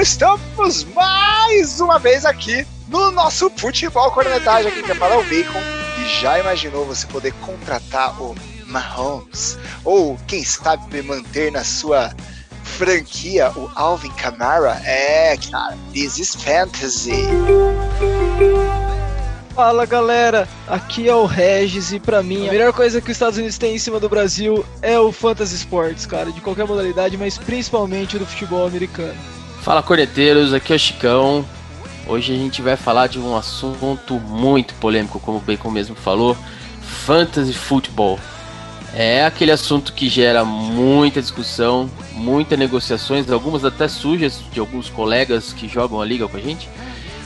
estamos mais uma vez aqui no nosso futebol cornetagem. Aqui quer falar o Bacon. E já imaginou você poder contratar o Mahomes? Ou quem sabe manter na sua franquia o Alvin Kamara? É, cara, this is fantasy. Fala galera, aqui é o Regis e pra mim a melhor coisa que os Estados Unidos têm em cima do Brasil é o Fantasy Sports, cara, de qualquer modalidade, mas principalmente do futebol americano. Fala corneteiros, aqui é o Chicão. Hoje a gente vai falar de um assunto muito polêmico, como o Bacon mesmo falou, Fantasy Football. É aquele assunto que gera muita discussão, muitas negociações, algumas até sujas de alguns colegas que jogam a liga com a gente.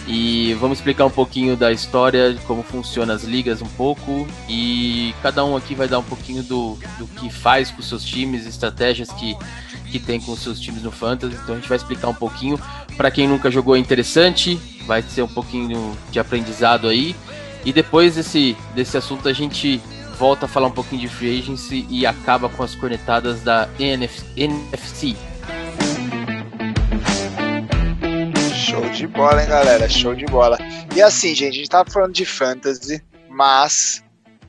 E vamos explicar um pouquinho da história, de como funcionam as ligas um pouco. E cada um aqui vai dar um pouquinho do, do que faz com seus times, estratégias que, que tem com seus times no Fantasy. Então a gente vai explicar um pouquinho. Para quem nunca jogou é interessante, vai ser um pouquinho de aprendizado aí. E depois desse, desse assunto a gente volta a falar um pouquinho de free agency e acaba com as cornetadas da NF, NFC. Show de bola, hein, galera? Show de bola. E assim, gente, a gente tava falando de fantasy, mas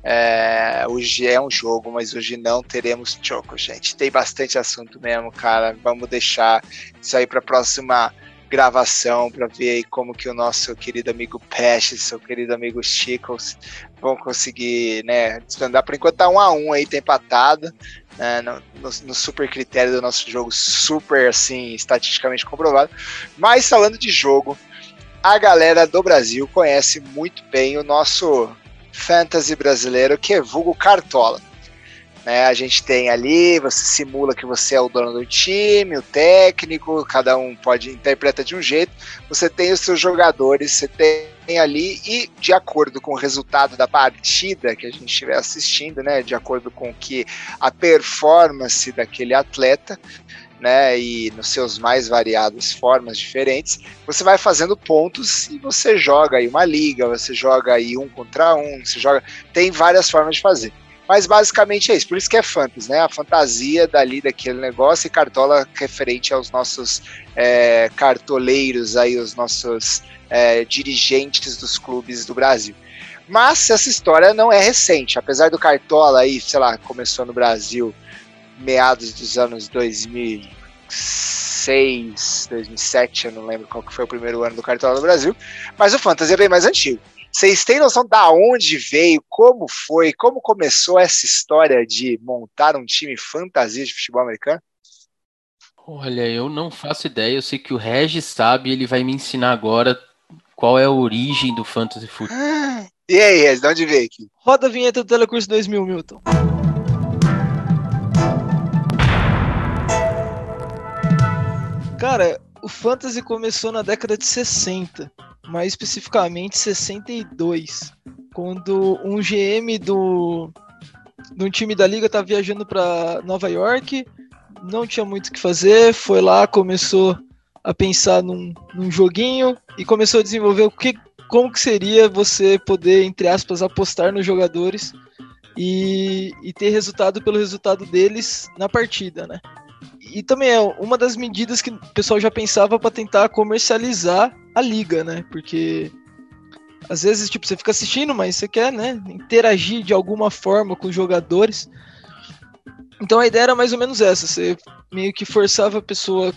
é, hoje é um jogo, mas hoje não teremos choco, gente. Tem bastante assunto mesmo, cara. Vamos deixar isso aí para próxima gravação para ver aí como que o nosso querido amigo Peste, seu querido amigo Chicos vão conseguir, né, desvendar. Por enquanto tá um a um aí, tem empatado, né, no, no, no, super critério do nosso jogo, super assim, estatisticamente comprovado. Mas falando de jogo, a galera do Brasil conhece muito bem o nosso fantasy brasileiro, que é vulgo Cartola. Né, a gente tem ali, você simula que você é o dono do time, o técnico, cada um pode interpreta de um jeito. Você tem os seus jogadores, você tem ali e de acordo com o resultado da partida que a gente estiver assistindo, né, de acordo com que a performance daquele atleta, né, e nos seus mais variados formas diferentes, você vai fazendo pontos e você joga aí uma liga, você joga aí um contra um, você joga, tem várias formas de fazer. Mas basicamente é isso, por isso que é fantasy, né? A fantasia dali daquele negócio e cartola referente aos nossos é, cartoleiros aí, os nossos é, dirigentes dos clubes do Brasil. Mas essa história não é recente, apesar do cartola aí, sei lá, começou no Brasil meados dos anos 2006, 2007, eu não lembro qual que foi o primeiro ano do cartola no Brasil, mas o fantasy é bem mais antigo. Vocês têm noção da onde veio, como foi, como começou essa história de montar um time fantasia de futebol americano? Olha, eu não faço ideia. Eu sei que o Regis sabe, ele vai me ensinar agora qual é a origem do fantasy futebol. E aí, Regis, de onde veio aqui? Roda a vinheta do Telecurso 2000, Milton. Cara, o fantasy começou na década de 60 mais especificamente 62, quando um GM do de um time da liga tá viajando para Nova York, não tinha muito o que fazer, foi lá, começou a pensar num, num joguinho e começou a desenvolver o que como que seria você poder, entre aspas, apostar nos jogadores e, e ter resultado pelo resultado deles na partida, né? E também é uma das medidas que o pessoal já pensava para tentar comercializar a liga, né? Porque às vezes, tipo, você fica assistindo, mas você quer, né, interagir de alguma forma com os jogadores. Então a ideia era mais ou menos essa, você meio que forçava a pessoa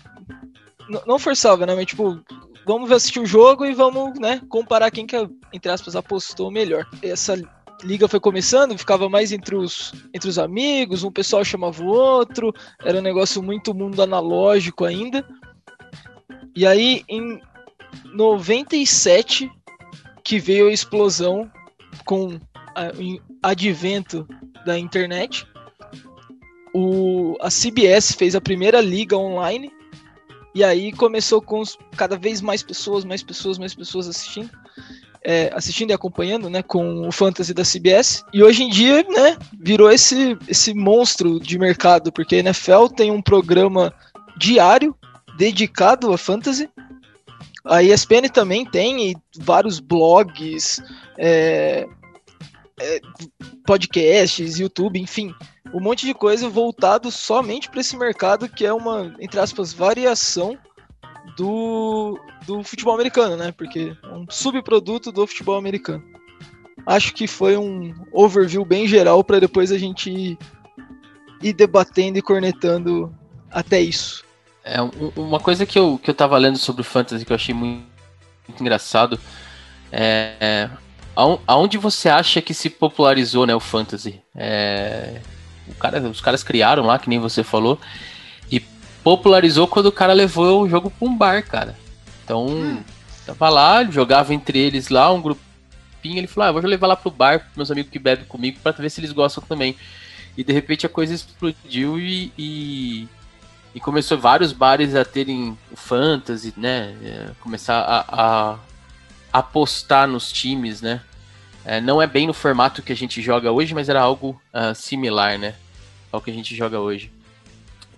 não forçava, né, mas tipo, vamos assistir o jogo e vamos, né, comparar quem que, entre aspas, apostou melhor. Essa liga foi começando, ficava mais entre os, entre os amigos, um pessoal chamava o outro, era um negócio muito mundo analógico ainda. E aí, em 97, que veio a explosão com o advento da internet, o, a CBS fez a primeira liga online, e aí começou com cada vez mais pessoas, mais pessoas, mais pessoas assistindo é, assistindo e acompanhando, né, com o fantasy da CBS. E hoje em dia, né, virou esse, esse monstro de mercado, porque a NFL tem um programa diário dedicado a fantasy. A ESPN também tem vários blogs, é, é, podcasts, YouTube, enfim, um monte de coisa voltado somente para esse mercado que é uma, entre aspas, variação do, do futebol americano, né? Porque é um subproduto do futebol americano. Acho que foi um overview bem geral para depois a gente ir, ir debatendo e cornetando até isso. É, uma coisa que eu, que eu tava lendo sobre o Fantasy que eu achei muito, muito engraçado é, é aonde você acha que se popularizou né, o Fantasy? É, cara, os caras criaram lá, que nem você falou, popularizou quando o cara levou o jogo pra um bar, cara. Então, hum. tava lá, jogava entre eles lá, um grupinho, ele falou, ah, vou levar lá pro bar, pros meus amigos que bebem comigo, pra ver se eles gostam também. E de repente a coisa explodiu e, e e começou vários bares a terem o fantasy, né? É, começar a, a, apostar nos times, né? É, não é bem no formato que a gente joga hoje, mas era algo uh, similar, né? Ao que a gente joga hoje.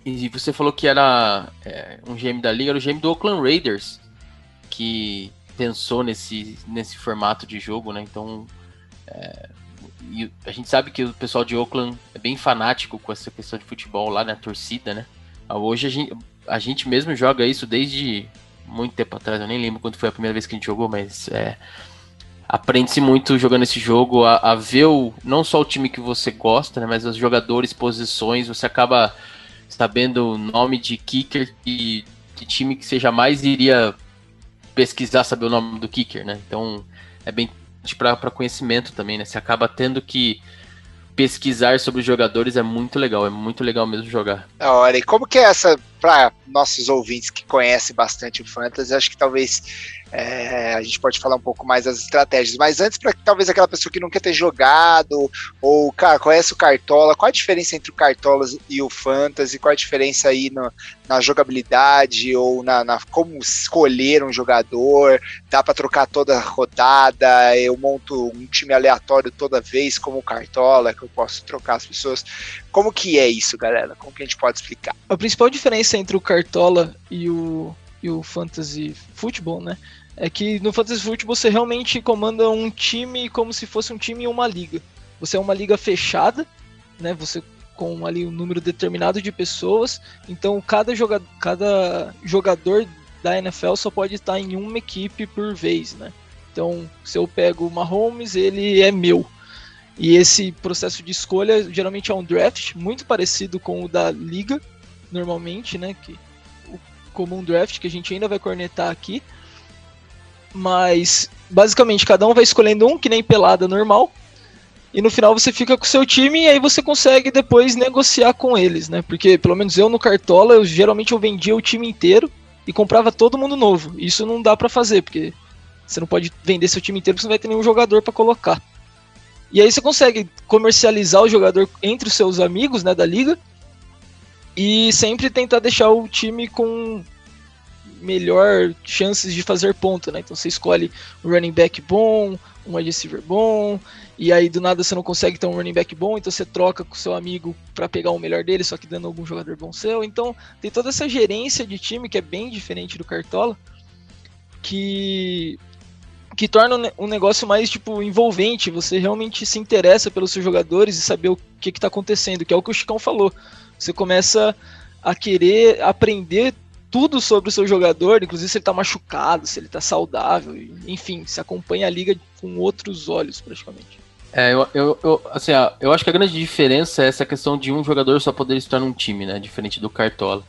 E você falou que era é, um GM da liga, era o GM do Oakland Raiders, que pensou nesse, nesse formato de jogo, né? Então, é, a gente sabe que o pessoal de Oakland é bem fanático com essa questão de futebol lá na né? torcida, né? Hoje a gente, a gente mesmo joga isso desde muito tempo atrás, eu nem lembro quando foi a primeira vez que a gente jogou, mas é, aprende-se muito jogando esse jogo a, a, ver o, não só o time que você gosta, né, mas os jogadores, posições, você acaba sabendo o nome de kicker e de time que você jamais iria pesquisar saber o nome do kicker, né? Então é bem para conhecimento também, né? Você acaba tendo que pesquisar sobre os jogadores é muito legal, é muito legal mesmo jogar. Da hora. E como que é essa, para nossos ouvintes que conhecem bastante o Fantasy, acho que talvez é, a gente pode falar um pouco mais das estratégias, mas antes, para talvez aquela pessoa que nunca ter jogado, ou, cara, conhece o Cartola, qual a diferença entre o Cartola e o Fantasy? Qual a diferença aí no, na jogabilidade ou na, na, como escolher um jogador? Dá para trocar toda rodada? Eu monto um time aleatório toda vez, como o Cartola, que eu posso trocar as pessoas. Como que é isso, galera? Como que a gente pode explicar? A principal diferença entre o Cartola e o, e o Fantasy Football, né? é que no Fantasy Football você realmente comanda um time como se fosse um time em uma liga. Você é uma liga fechada, né? Você com ali um número determinado de pessoas. Então cada jogador, cada jogador da NFL só pode estar em uma equipe por vez, né? Então, se eu pego o Mahomes, ele é meu. E esse processo de escolha geralmente é um draft muito parecido com o da liga, normalmente, né? Que, como um draft que a gente ainda vai cornetar aqui. Mas basicamente cada um vai escolhendo um, que nem pelada normal. E no final você fica com o seu time e aí você consegue depois negociar com eles, né? Porque pelo menos eu no Cartola, eu geralmente eu vendia o time inteiro e comprava todo mundo novo. Isso não dá para fazer, porque você não pode vender seu time inteiro porque você não vai ter nenhum jogador para colocar. E aí você consegue comercializar o jogador entre os seus amigos, né, da liga, e sempre tentar deixar o time com melhor chances de fazer ponto, né? Então você escolhe um running back bom, um wide receiver bom, e aí do nada você não consegue ter um running back bom, então você troca com seu amigo para pegar o melhor dele, só que dando algum jogador bom seu. Então tem toda essa gerência de time que é bem diferente do Cartola, que que torna um negócio mais tipo envolvente, você realmente se interessa pelos seus jogadores e saber o que está acontecendo, que é o que o Chicão falou. Você começa a querer aprender tudo sobre o seu jogador, inclusive se ele está machucado, se ele está saudável, enfim, se acompanha a liga com outros olhos praticamente. É, eu, eu, eu, assim, eu acho que a grande diferença é essa questão de um jogador só poder estar num time, né? Diferente do Cartola.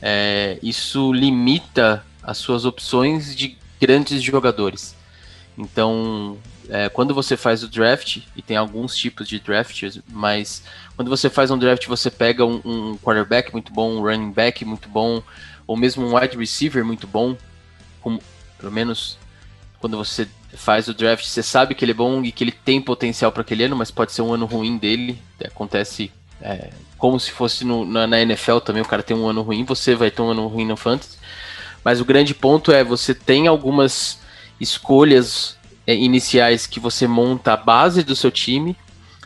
É, isso limita as suas opções de grandes jogadores. Então, é, quando você faz o draft, e tem alguns tipos de drafts, mas quando você faz um draft, você pega um, um quarterback muito bom, um running back muito bom, ou mesmo um wide receiver muito bom, como, pelo menos quando você faz o draft, você sabe que ele é bom e que ele tem potencial para aquele ano, mas pode ser um ano ruim dele. Acontece é, como se fosse no, na, na, NFL também, o cara tem um ano ruim, você vai ter um ano ruim no Fantasy. Mas o grande ponto é você tem algumas escolhas é, iniciais que você monta a base do seu time,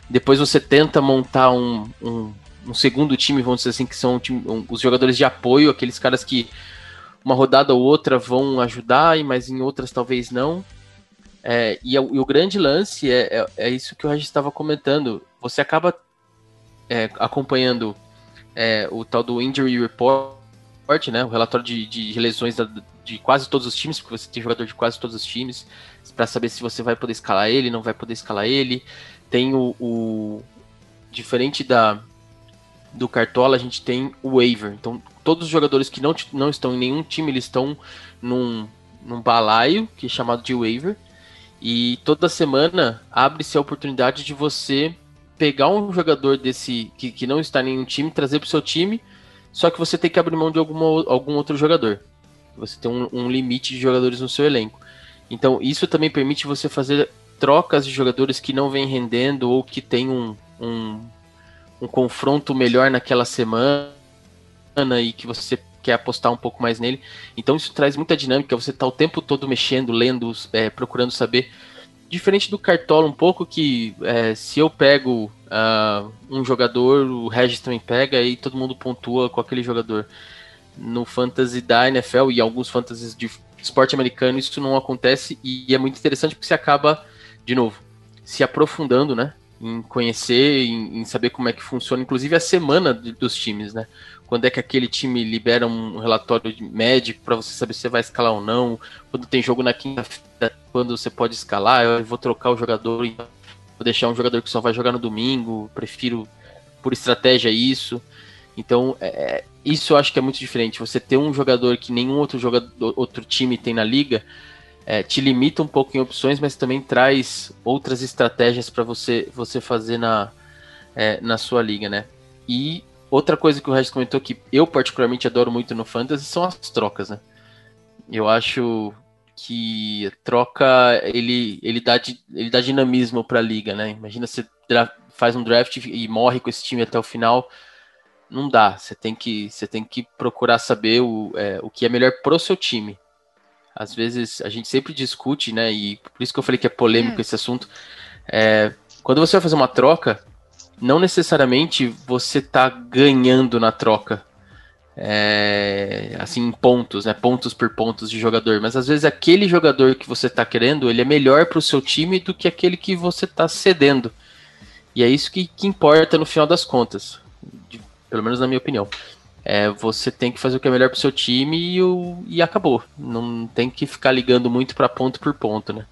depois você tenta montar um, um um segundo time, vamos dizer assim, que são um, os jogadores de apoio, aqueles caras que uma rodada ou outra vão ajudar, mas em outras talvez não. É, e, e, o grande lance é, é, é isso que o Regis estava comentando. Você acaba é, acompanhando é, o tal do Injury Report, né? O relatório de, de lesões da, de quase todos os times, porque você tem jogador de quase todos os times, para saber se você vai poder escalar ele, não vai poder escalar ele. Tem o, o diferente da do Cartola, a gente tem o waiver. Então, todos os jogadores que não, não estão em nenhum time, eles estão num, num balaio, que é chamado de waiver. E toda semana abre-se a oportunidade de você pegar um jogador desse que, que não está em nenhum time, trazer para o seu time, só que você tem que abrir mão de alguma, algum outro jogador. Você tem um, um limite de jogadores no seu elenco. Então, isso também permite você fazer trocas de jogadores que não vem rendendo ou que tem um, um, um confronto melhor naquela semana e que você quer apostar um pouco mais nele. Então isso traz muita dinâmica, você está o tempo todo mexendo, lendo, é, procurando saber. Diferente do Cartola um pouco, que é, se eu pego uh, um jogador, o Regis também pega e todo mundo pontua com aquele jogador. No Fantasy da NFL e alguns fantasies de esporte americano isso não acontece e é muito interessante porque você acaba, de novo, se aprofundando, né? Em conhecer, em, em saber como é que funciona, inclusive a semana de, dos times, né? Quando é que aquele time libera um relatório médico para você saber se você vai escalar ou não, quando tem jogo na quinta-feira, quando você pode escalar, eu vou trocar o jogador, vou deixar um jogador que só vai jogar no domingo, prefiro por estratégia isso. Então, é, é, isso eu acho que é muito diferente. Você ter um jogador que nenhum outro jogador, outro time tem na liga, é, te limita um pouco em opções, mas também traz outras estratégias para você, você fazer na, é, na sua liga, né? E outra coisa que o Regis comentou que eu particularmente adoro muito no Fantasy são as trocas, né? Eu acho que troca ele, ele, dá, ele dá dinamismo para a liga, né? Imagina você faz um draft e morre com esse time até o final não dá. Você tem que, você tem que procurar saber o, é, o que é melhor pro seu time. Às vezes a gente sempre discute, né? E por isso que eu falei que é polêmico hum. esse assunto. É, quando você vai fazer uma troca, não necessariamente você tá ganhando na troca. É, assim, em pontos, né? Pontos por pontos de jogador. Mas às vezes aquele jogador que você tá querendo, ele é melhor pro seu time do que aquele que você tá cedendo. E é isso que, que importa no final das contas. Pelo menos na minha opinião. É, você tem que fazer o que é melhor pro seu time e, o, e acabou. Não tem que ficar ligando muito para ponto por ponto, né?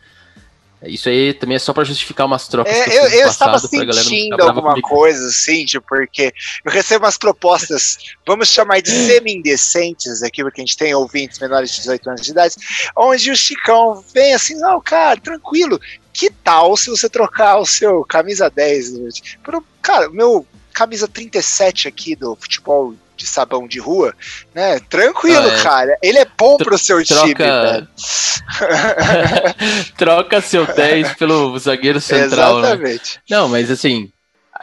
Isso aí também é só para justificar umas trocas. É, eu, eu estava sentindo alguma comigo. coisa, assim, tipo, porque eu recebo umas propostas, vamos chamar de semi-indecentes aqui, porque a gente tem ouvintes menores de 18 anos de idade, onde o Chicão vem assim, não, cara, tranquilo, que tal se você trocar o seu camisa 10 por, cara, meu camisa 37 aqui do futebol de sabão de rua, né? Tranquilo, ah, é. cara. Ele é bom pro seu troca... time? Troca seu 10 pelo zagueiro central, né? Exatamente. Né? Não, mas assim,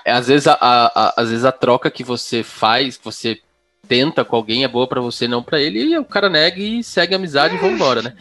às vezes a, a, a, às vezes a troca que você faz, que você tenta com alguém é boa para você, não para ele, e o cara nega e segue a amizade é. e vambora, né?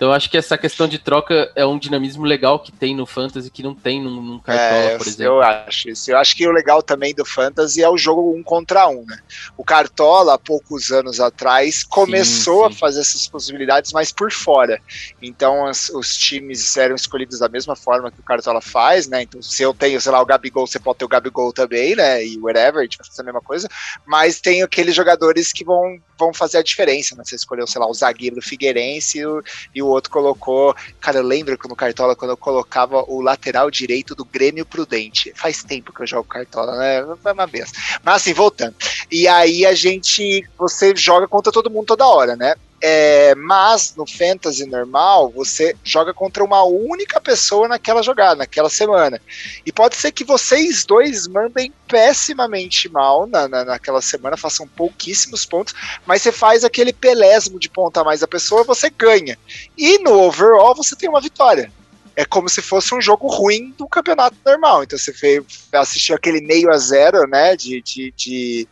Então acho que essa questão de troca é um dinamismo legal que tem no Fantasy que não tem num, num Cartola, é, por exemplo. Eu acho isso. Eu acho que o legal também do Fantasy é o jogo um contra um, né? O Cartola, há poucos anos atrás, começou sim, sim. a fazer essas possibilidades, mas por fora. Então as, os times eram escolhidos da mesma forma que o Cartola faz, né? Então se eu tenho, sei lá, o Gabigol, você pode ter o Gabigol também, né? E whatever, a gente vai fazer a mesma coisa. Mas tem aqueles jogadores que vão, vão fazer a diferença, né? Você escolheu, sei lá, o zagueiro do Figueirense e o, e o outro colocou. Cara, eu lembro que no Cartola, quando eu colocava o lateral direito do Grêmio Prudente. Faz tempo que eu jogo Cartola, né? Foi uma benção. Mas assim, voltando. E aí a gente. Você joga contra todo mundo toda hora, né? É, mas no fantasy normal, você joga contra uma única pessoa naquela jogada, naquela semana. E pode ser que vocês dois mandem pessimamente mal na, na, naquela semana, façam pouquíssimos pontos, mas você faz aquele pelésimo de ponta a mais da pessoa, você ganha. E no overall você tem uma vitória é como se fosse um jogo ruim do campeonato normal. Então você veio, assistiu aquele meio a zero, né? De, de, de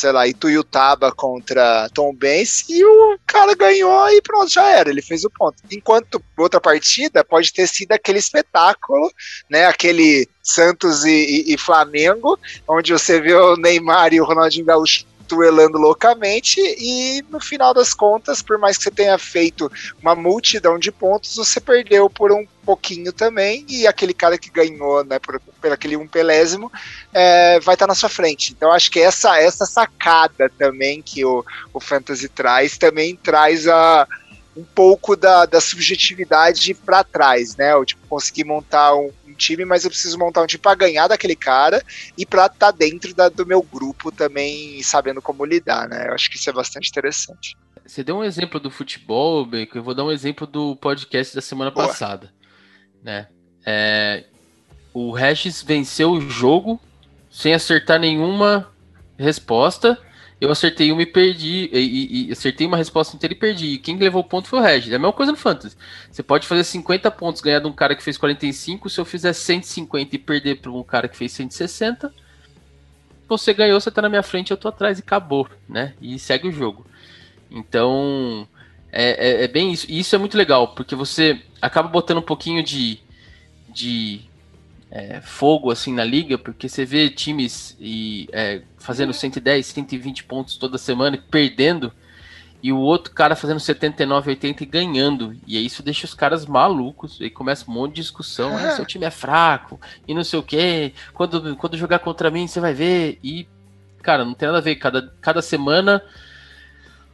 sei lá, Ituiutaba contra Tom Benz e o cara ganhou e pronto, já era, ele fez o ponto. Enquanto outra partida pode ter sido aquele espetáculo, né, aquele Santos e, e, e Flamengo, onde você vê o Neymar e o Ronaldinho Gaúcho duelando loucamente e no final das contas, por mais que você tenha feito uma multidão de pontos, você perdeu por um pouquinho também e aquele cara que ganhou, né, por, por aquele um pelésimo, é, vai estar tá na sua frente. Então acho que essa essa sacada também que o, o Fantasy traz também traz a um pouco da, da subjetividade para trás, né? Eu tipo conseguir montar um, time, mas eu preciso montar um time para ganhar daquele cara e para estar tá dentro da, do meu grupo também, sabendo como lidar, né? Eu acho que isso é bastante interessante. Você deu um exemplo do futebol, Beco, eu vou dar um exemplo do podcast da semana Boa. passada, né? É, o Regis venceu o jogo sem acertar nenhuma resposta eu acertei uma e perdi, e, e, e, acertei uma resposta inteira e perdi. E quem levou o ponto foi o Regis. É a mesma coisa no Fantasy. Você pode fazer 50 pontos, ganhar de um cara que fez 45. Se eu fizer 150 e perder para um cara que fez 160, você ganhou, você tá na minha frente, eu tô atrás e acabou, né? E segue o jogo. Então, é, é, é bem isso. E isso é muito legal, porque você acaba botando um pouquinho de, de é, fogo assim na liga, porque você vê times e, é, fazendo 110, 120 pontos toda semana e perdendo, e o outro cara fazendo 79, 80 e ganhando. E aí isso deixa os caras malucos. E começa um monte de discussão. Ah, seu time é fraco e não sei o que. Quando, quando jogar contra mim, você vai ver. E, cara, não tem nada a ver. Cada, cada semana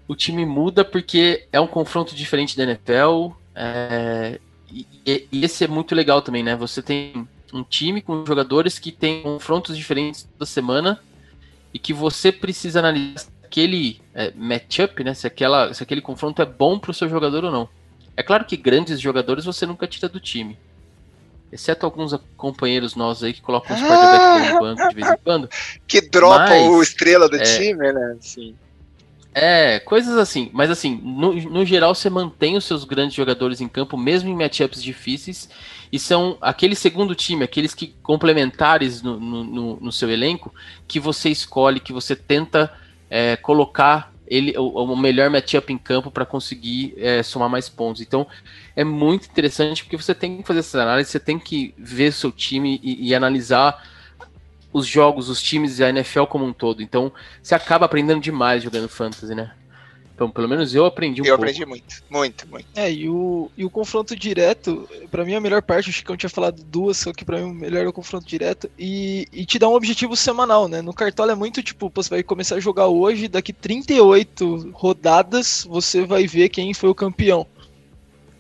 o time muda porque é um confronto diferente da NFL. É, e, e, esse é muito legal também, né? Você tem um time com jogadores que tem confrontos diferentes toda semana e que você precisa analisar se aquele é, matchup, né, se, aquela, se aquele confronto é bom para o seu jogador ou não. É claro que grandes jogadores você nunca tira do time. Exceto alguns companheiros nossos aí que colocam os quarterbacks no banco de vez em quando. Que dropam o estrela do é, time, né? Sim. É, coisas assim. Mas assim, no, no geral você mantém os seus grandes jogadores em campo, mesmo em matchups difíceis. E são aquele segundo time, aqueles que complementares no, no, no seu elenco, que você escolhe, que você tenta é, colocar ele o, o, melhor matchup em campo para conseguir é, somar mais pontos. Então é muito interessante porque você tem que fazer essa análise, você tem que ver seu time e, e analisar os jogos, os times e a NFL como um todo. Então, você acaba aprendendo demais jogando fantasy, né? Então, pelo menos eu aprendi um eu pouco. Eu aprendi muito, muito, muito. É, e o, e o confronto direto, para mim a melhor parte, acho que eu tinha falado duas, só que pra mim o melhor é o confronto direto, e, e te dá um objetivo semanal, né? No Cartola é muito tipo, você vai começar a jogar hoje, daqui 38 rodadas você vai ver quem foi o campeão.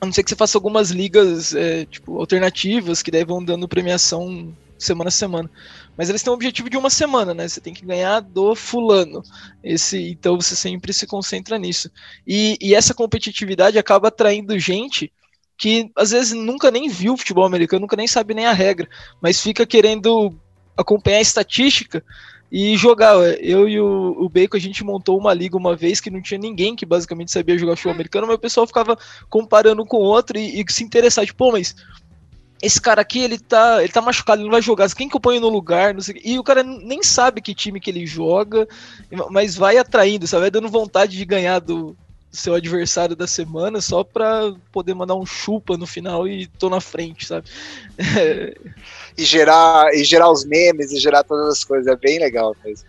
A não ser que você faça algumas ligas, é, tipo, alternativas, que daí vão dando premiação semana a semana. Mas eles têm um objetivo de uma semana, né? Você tem que ganhar do fulano. Esse, então você sempre se concentra nisso. E, e essa competitividade acaba atraindo gente que às vezes nunca nem viu futebol americano, nunca nem sabe nem a regra, mas fica querendo acompanhar a estatística e jogar. Eu e o, o Bacon, a gente montou uma liga uma vez que não tinha ninguém que basicamente sabia jogar futebol americano, mas o pessoal ficava comparando com o outro e, e se interessar, tipo, pô, mas esse cara aqui, ele tá, ele tá machucado, ele não vai jogar. Quem que eu ponho no lugar? E o cara nem sabe que time que ele joga, mas vai atraindo, sabe? Vai dando vontade de ganhar do seu adversário da semana só pra poder mandar um chupa no final e tô na frente, sabe? e, gerar, e gerar os memes e gerar todas as coisas, é bem legal mesmo.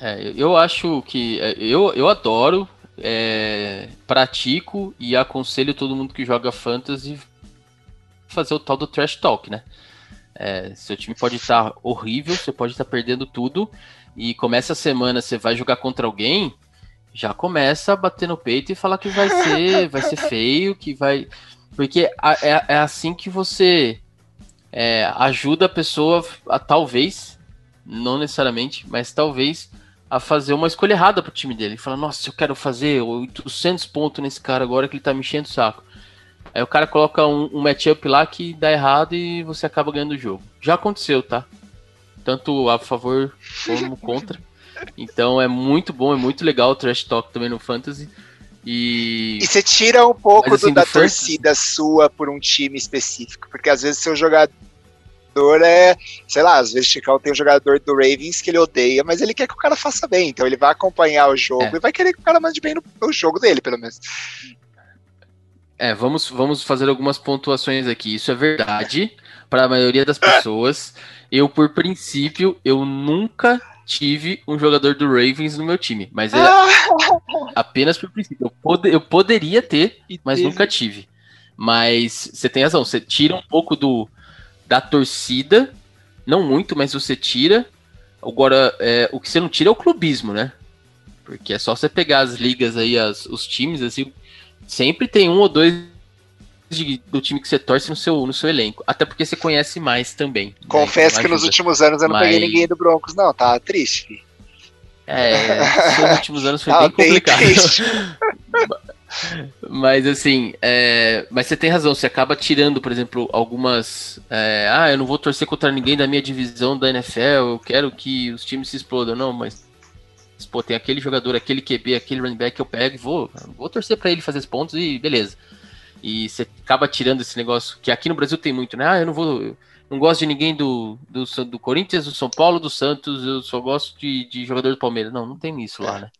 É, eu acho que. É, eu, eu adoro, é, pratico e aconselho todo mundo que joga fantasy fazer o tal do trash talk, né? É, seu time pode estar horrível, você pode estar perdendo tudo, e começa a semana, você vai jogar contra alguém, já começa a bater no peito e falar que vai ser, vai ser feio, que vai. Porque é, é assim que você é, ajuda a pessoa a talvez, não necessariamente, mas talvez a fazer uma escolha errada pro time dele. Fala, nossa, eu quero fazer 800 pontos nesse cara agora que ele tá me enchendo o saco. Aí o cara coloca um, um matchup lá que dá errado e você acaba ganhando o jogo. Já aconteceu, tá? Tanto a favor como contra. Então é muito bom, é muito legal o Trash Talk também no Fantasy. E, e você tira um pouco Mas, assim, do, da do torcida sua por um time específico, porque às vezes seu jogador é, sei lá, às vezes Chicão tem um jogador do Ravens que ele odeia, mas ele quer que o cara faça bem, então ele vai acompanhar o jogo é. e vai querer que o cara mande bem no, no jogo dele, pelo menos. É, vamos, vamos fazer algumas pontuações aqui. Isso é verdade para a maioria das pessoas. Eu, por princípio, eu nunca tive um jogador do Ravens no meu time, mas era apenas por princípio. Eu, pod eu poderia ter, mas nunca tive. Mas você tem razão, você tira um pouco do da torcida, não muito, mas você tira. Agora, é, o que você não tira é o clubismo, né? Porque é só você pegar as ligas aí, as, os times, assim, sempre tem um ou dois de, do time que você torce no seu, no seu elenco. Até porque você conhece mais também. Né? Confesso né? que nos últimos anos eu não Mas... peguei ninguém do Broncos, não. Tá triste. É, nos últimos anos foi bem complicado. mas assim, é, mas você tem razão, você acaba tirando, por exemplo, algumas. É, ah, eu não vou torcer contra ninguém da minha divisão da NFL, eu quero que os times se explodam. Não, mas pô, tem aquele jogador, aquele QB, aquele running back que eu pego e vou, vou torcer para ele fazer os pontos e beleza. E você acaba tirando esse negócio que aqui no Brasil tem muito, né? Ah, eu não vou. Eu não gosto de ninguém do, do, do Corinthians, do São Paulo, do Santos, eu só gosto de, de jogador do Palmeiras. Não, não tem isso lá, né?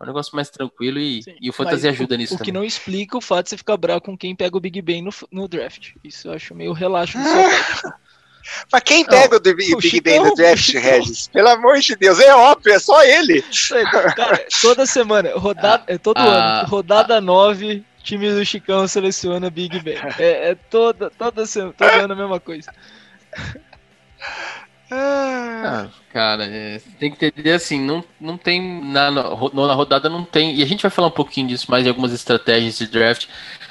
É um negócio mais tranquilo e, e o Fantasy ajuda nisso o, também. O que não explica o fato de você ficar bravo com quem pega o Big Ben no, no draft. Isso eu acho meio relaxo do seu Mas quem pega não, o Big, o Big Ben no draft, Regis? Pelo amor de Deus, é óbvio, é só ele. Cara, toda semana, rodada, é todo ah, ano, rodada 9, time do Chicão seleciona Big Ben. É, é toda, toda, semana, todo ano a mesma coisa. Ah, cara, é, tem que entender assim, não, não tem na, na, na rodada não tem, e a gente vai falar um pouquinho disso mais de algumas estratégias de draft,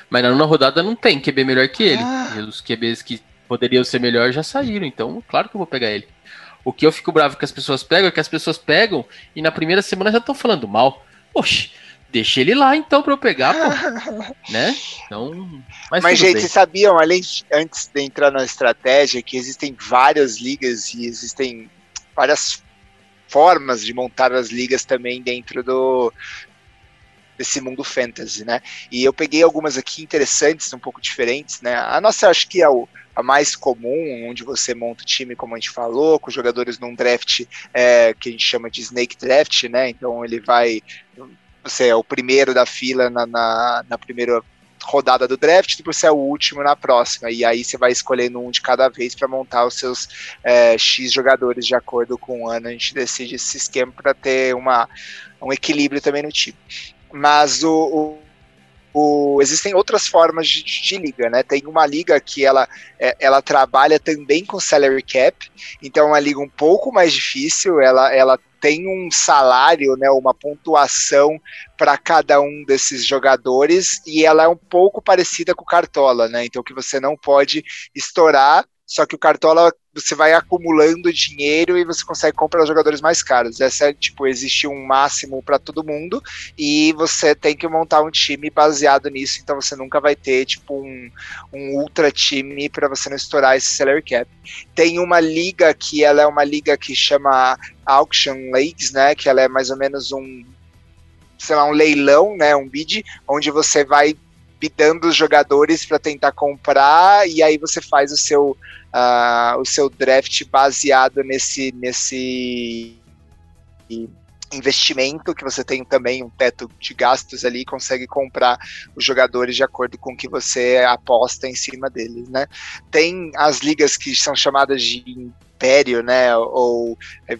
mas na nona rodada não tem QB melhor que ele. Ah. Os QBs que poderiam ser melhor já saíram, então claro que eu vou pegar ele. O que eu fico bravo que as pessoas pegam é que as pessoas pegam e na primeira semana já estão falando mal. Oxe, deixa ele lá então para eu pegar, pô. né? Então, mas, mas gente, vocês sabiam, além de, antes de entrar na estratégia, que existem várias ligas e existem várias formas de montar as ligas também dentro do desse mundo fantasy, né? E eu peguei algumas aqui interessantes, um pouco diferentes, né? A nossa acho que é o, a mais comum, onde você monta o time, como a gente falou, com jogadores num draft é, que a gente chama de snake draft, né? Então ele vai você é o primeiro da fila na, na, na primeira rodada do draft, depois você é o último na próxima. E aí você vai escolhendo um de cada vez para montar os seus é, X jogadores de acordo com o ano. A gente decide esse esquema para ter uma, um equilíbrio também no time. Mas o, o o, existem outras formas de, de, liga, né? Tem uma liga que ela, é, ela trabalha também com salary cap, então é uma liga um pouco mais difícil, ela, ela tem um salário, né, uma pontuação para cada um desses jogadores e ela é um pouco parecida com Cartola, né? Então que você não pode estourar só que o Cartola você vai acumulando dinheiro e você consegue comprar jogadores mais caros. Essa é, tipo, existe um máximo para todo mundo e você tem que montar um time baseado nisso, então você nunca vai ter, tipo, um, um ultra time para você não estourar esse salary cap. Tem uma liga que ela é uma liga que chama Auction Leagues, né, que ela é mais ou menos um sei lá, um leilão, né, um bid, onde você vai bidando os jogadores para tentar comprar e aí você faz o seu uh, o seu draft baseado nesse, nesse investimento que você tem também um teto de gastos ali consegue comprar os jogadores de acordo com o que você aposta em cima deles, né? Tem as ligas que são chamadas de império, né? Ou é,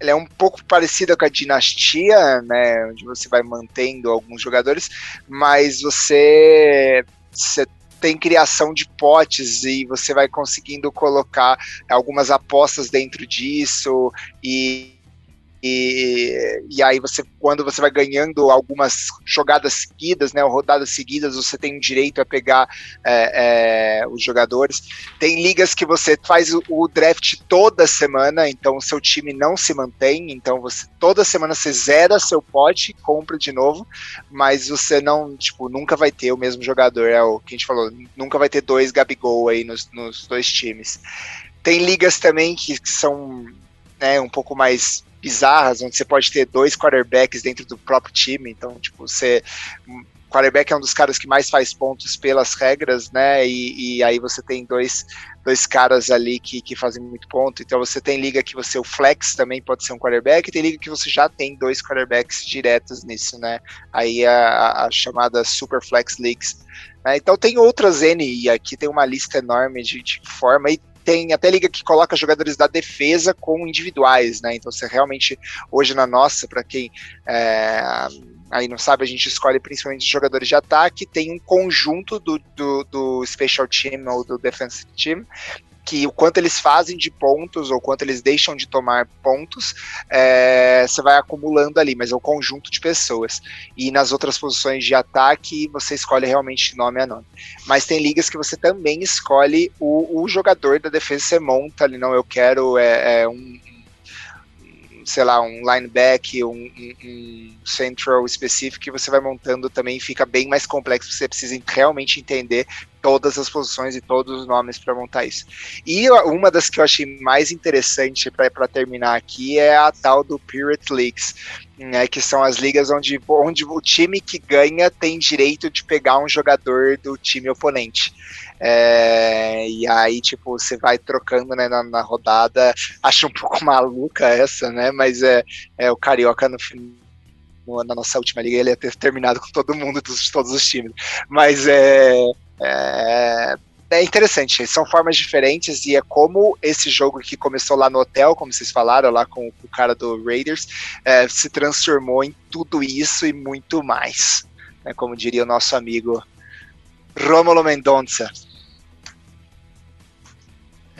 ela é um pouco parecida com a dinastia, né? Onde você vai mantendo alguns jogadores, mas você, você tem criação de potes e você vai conseguindo colocar algumas apostas dentro disso e e, e aí você, quando você vai ganhando algumas jogadas seguidas, né, ou rodadas seguidas, você tem direito a pegar é, é, os jogadores. Tem ligas que você faz o, draft toda semana, então o seu time não se mantém, então você toda semana você zera seu pote, compra de novo, mas você não, tipo, nunca vai ter o mesmo jogador, é o que a gente falou, nunca vai ter dois Gabigol aí nos, nos dois times. Tem ligas também que, que são né, um pouco mais bizarras, onde você pode ter dois quarterbacks dentro do próprio time. Então, tipo, você. Quarterback é um dos caras que mais faz pontos pelas regras, né? E, e aí você tem dois, dois caras ali que, que fazem muito ponto. Então você tem liga que você, o flex também pode ser um quarterback, e tem liga que você já tem dois quarterbacks diretos nisso, né? Aí a, a chamada Super Flex Leagues. Né? Então tem outras N, e aqui tem uma lista enorme de, de forma, e tem até liga que coloca jogadores da defesa com individuais, né? Então você realmente, hoje na nossa, para quem é, aí não sabe, a gente escolhe principalmente jogadores de ataque, tem um conjunto do, do, do Special Team ou do Defensive Team, que o quanto eles fazem de pontos ou quanto eles deixam de tomar pontos, é, você vai acumulando ali, mas é o um conjunto de pessoas. E nas outras posições de ataque, você escolhe realmente nome a nome. Mas tem ligas que você também escolhe o, o jogador da defesa, você monta ali, não, eu quero é, é um, sei lá, um linebacker, um, um, um, central específico que você vai montando também fica bem mais complexo, você precisa realmente entender todas as posições e todos os nomes para montar isso. E uma das que eu achei mais interessante para terminar aqui é a tal do Pirate Leagues, né, que são as ligas onde, onde o time que ganha tem direito de pegar um jogador do time oponente. É, e aí, tipo, você vai trocando né, na, na, rodada. Acho um pouco maluca essa, né? Mas é, é o Carioca no na nossa última liga ele ia ter terminado com todo mundo dos todos os times. Mas é, é, é interessante, são formas diferentes e é como esse jogo que começou lá no hotel, como vocês falaram, lá com, com o cara do Raiders, é, se transformou em tudo isso e muito mais. Né, como diria o nosso amigo Romulo Mendonça.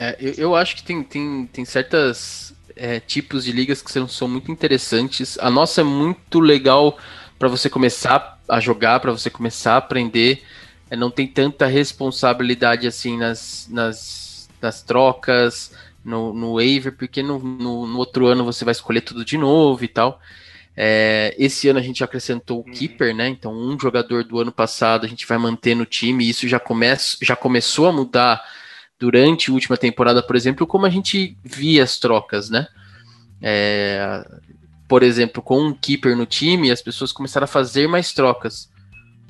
É, eu, eu, acho que tem, tem, tem certas é, tipos de ligas que são, muito interessantes. A nossa é muito legal para você começar a jogar, para você começar a aprender. É, não tem tanta responsabilidade assim nas, nas, nas trocas, no, no waiver, porque no, no, no, outro ano você vai escolher tudo de novo e tal. É, esse ano a gente acrescentou o uhum. keeper, né? Então, um jogador do ano passado a gente vai manter no time, e isso já, começa, já começou a mudar durante a última temporada, por exemplo, como a gente via as trocas, né? É, por exemplo, com um keeper no time, as pessoas começaram a fazer mais trocas,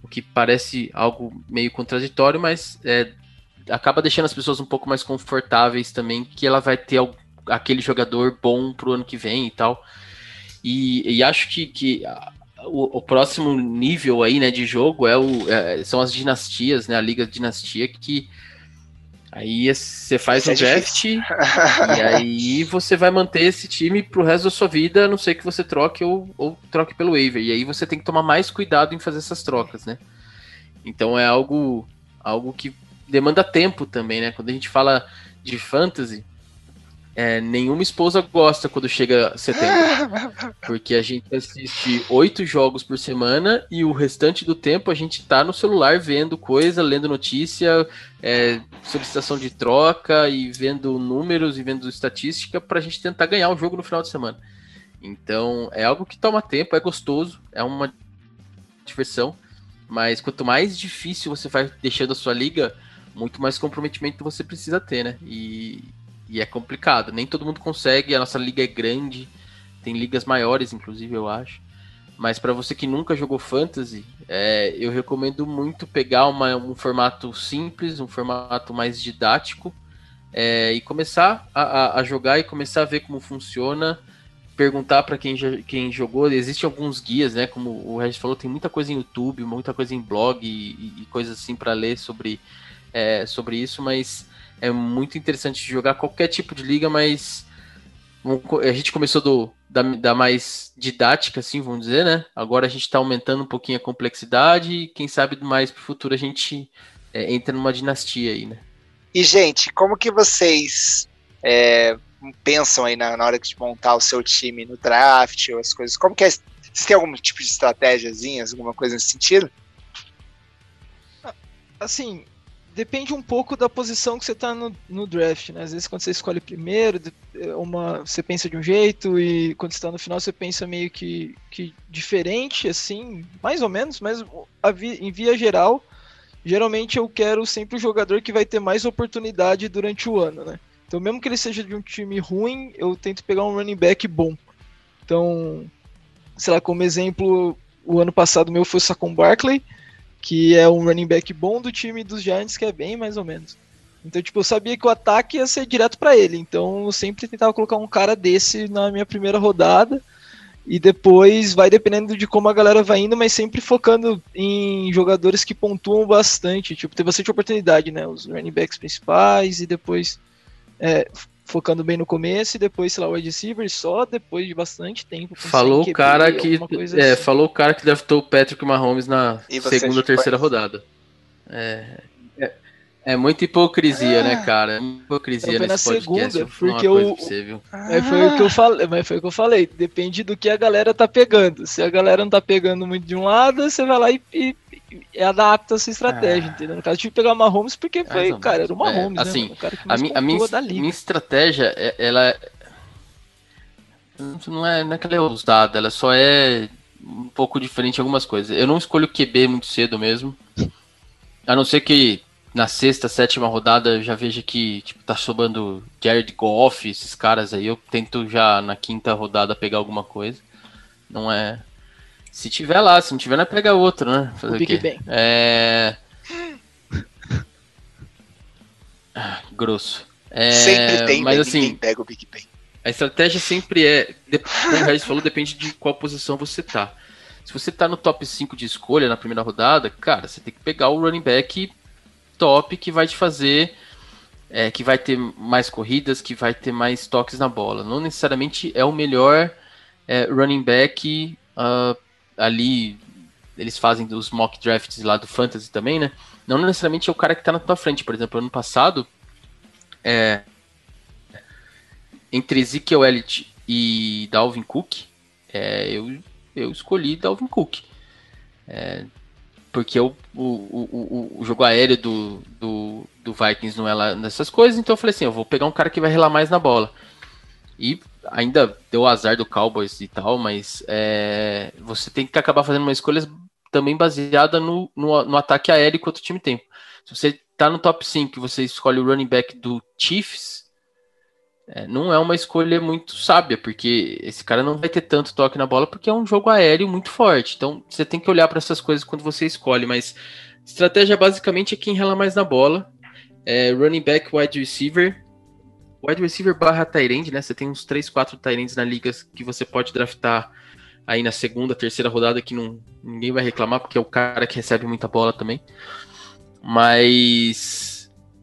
o que parece algo meio contraditório, mas é, acaba deixando as pessoas um pouco mais confortáveis também, que ela vai ter aquele jogador bom pro ano que vem e tal. E, e acho que, que o, o, próximo nível aí, né, de jogo é o, é, são as dinastias, né, a Liga Dinastia, que Aí você faz Isso um é draft e aí você vai manter esse time pro resto da sua vida, a não ser que você troque ou, ou troque pelo waiver. E aí você tem que tomar mais cuidado em fazer essas trocas, né? Então é algo, algo que demanda tempo também, né? Quando a gente fala de fantasy, é, nenhuma esposa gosta quando chega setembro. Porque a gente assiste oito jogos por semana e o restante do tempo a gente tá no celular vendo coisa, lendo notícia, é, solicitação de troca e vendo números e vendo estatística para a gente tentar ganhar o jogo no final de semana. Então é algo que toma tempo, é gostoso, é uma diversão, mas quanto mais difícil você vai deixando a sua liga, muito mais comprometimento você precisa ter, né? E, e é complicado. Nem todo mundo consegue. A nossa liga é grande. Tem ligas maiores, inclusive, eu acho. Mas para você que nunca jogou Fantasy, é, eu recomendo muito pegar uma, um formato simples, um formato mais didático, é, e começar a, a, jogar e começar a ver como funciona. Perguntar para quem, quem jogou. Existem alguns guias, né? Como o Regis falou, tem muita coisa em YouTube, muita coisa em blog e, e coisas assim para ler sobre, é, sobre isso, mas é muito interessante jogar qualquer tipo de liga, mas a gente começou do, da, da mais didática, assim, vamos dizer, né? Agora a gente está aumentando um pouquinho a complexidade e quem sabe mais para o futuro a gente é, entra numa dinastia aí, né? E, gente, como que vocês é, pensam aí na, na, hora de montar o seu time no draft ou as coisas? Como que é? Você tem algum tipo de estratégiazinhas, alguma coisa nesse sentido? Assim, depende um pouco da posição que você está no, no, draft, né? Às vezes quando você escolhe primeiro, é uma, você pensa de um jeito e quando está no final você pensa meio que, que diferente, assim, mais ou menos, mas em via geral, geralmente eu quero sempre o jogador que vai ter mais oportunidade durante o ano, né? Então mesmo que ele seja de um time ruim, eu tento pegar um running back bom. Então, sei lá, como exemplo, o ano passado meu foi o Barkley, que é um running back bom do time dos Giants, que é bem mais ou menos. Então, tipo, eu sabia que o ataque ia ser direto para ele, então eu sempre tentava colocar um cara desse na minha primeira rodada. E depois vai dependendo de como a galera vai indo, mas sempre focando em jogadores que pontuam bastante. Tipo, ter bastante oportunidade, né? Os running backs principais e depois é, focando bem no começo e depois, sei lá, o wide receiver só depois de bastante tempo. Falou o cara que é, assim. falou o cara que draftou o Patrick Mahomes na segunda, terceira rodada. É, é, é muita hipocrisia, né, ah, né, cara? É hipocrisia nesse na podcast. Segunda, porque você, ah. foi o que eu falei, mas foi o que eu falei. Depende do que a galera tá pegando. Se a galera não tá pegando muito de um lado, você vai lá e, e, e adapta a sua estratégia, ah. entendeu? No caso, tive que pegar o Mahomes porque foi, cara, era o Mahomes, é, assim, né? A, a minha, minha estratégia, é, ela é, não é, não é que ela é ousada, ela só é um pouco diferente em algumas coisas. Eu não escolho QB muito cedo mesmo. A não ser que na sexta, sétima rodada eu já veja que tipo, tá sobrando Jared Goff, esses caras aí. Eu tento já na quinta rodada pegar alguma coisa. Não é. Se tiver lá, se não tiver, não é pegar outro, né? Fazer o, o quê? É. Ah, grosso. É... Sempre tem, mas assim, pega o Big Ben. A estratégia sempre é, como o Regis falou, depende de qual posição você tá. Se você tá no top 5 de escolha na primeira rodada, cara, você tem que pegar o running back top que vai te fazer. É, que vai ter mais corridas, que vai ter mais toques na bola. Não necessariamente é o melhor é, running back uh, ali. Eles fazem os mock drafts lá do Fantasy também, né? Não necessariamente é o cara que tá na tua frente. Por exemplo, ano passado, é, entre Ezekiel Elliott e Dalvin Cook, é, eu eu escolhi Dalvin Cook. Porque o, o, o, o, jogo aéreo do, do, do, Vikings não é lá nessas coisas, então eu falei assim, eu vou pegar um cara que vai relar mais na bola. E ainda deu azar do Cowboys e tal, mas é, você tem que acabar fazendo uma escolha também baseada no, no, no ataque aéreo que o outro time tem. Se você tá no top 5 e você escolhe o running back do Chiefs, é, não é uma escolha muito sábia, porque esse cara não vai ter tanto toque na bola, porque é um jogo aéreo muito forte. Então você tem que olhar para essas coisas quando você escolhe, mas estratégia basicamente é quem rela mais na bola. É, running back, wide receiver. Wide receiver barra Tyrande, né? Você tem uns 3, 4 Tyrands na liga que você pode draftar aí na segunda, terceira rodada, que não, ninguém vai reclamar, porque é o cara que recebe muita bola também. Mas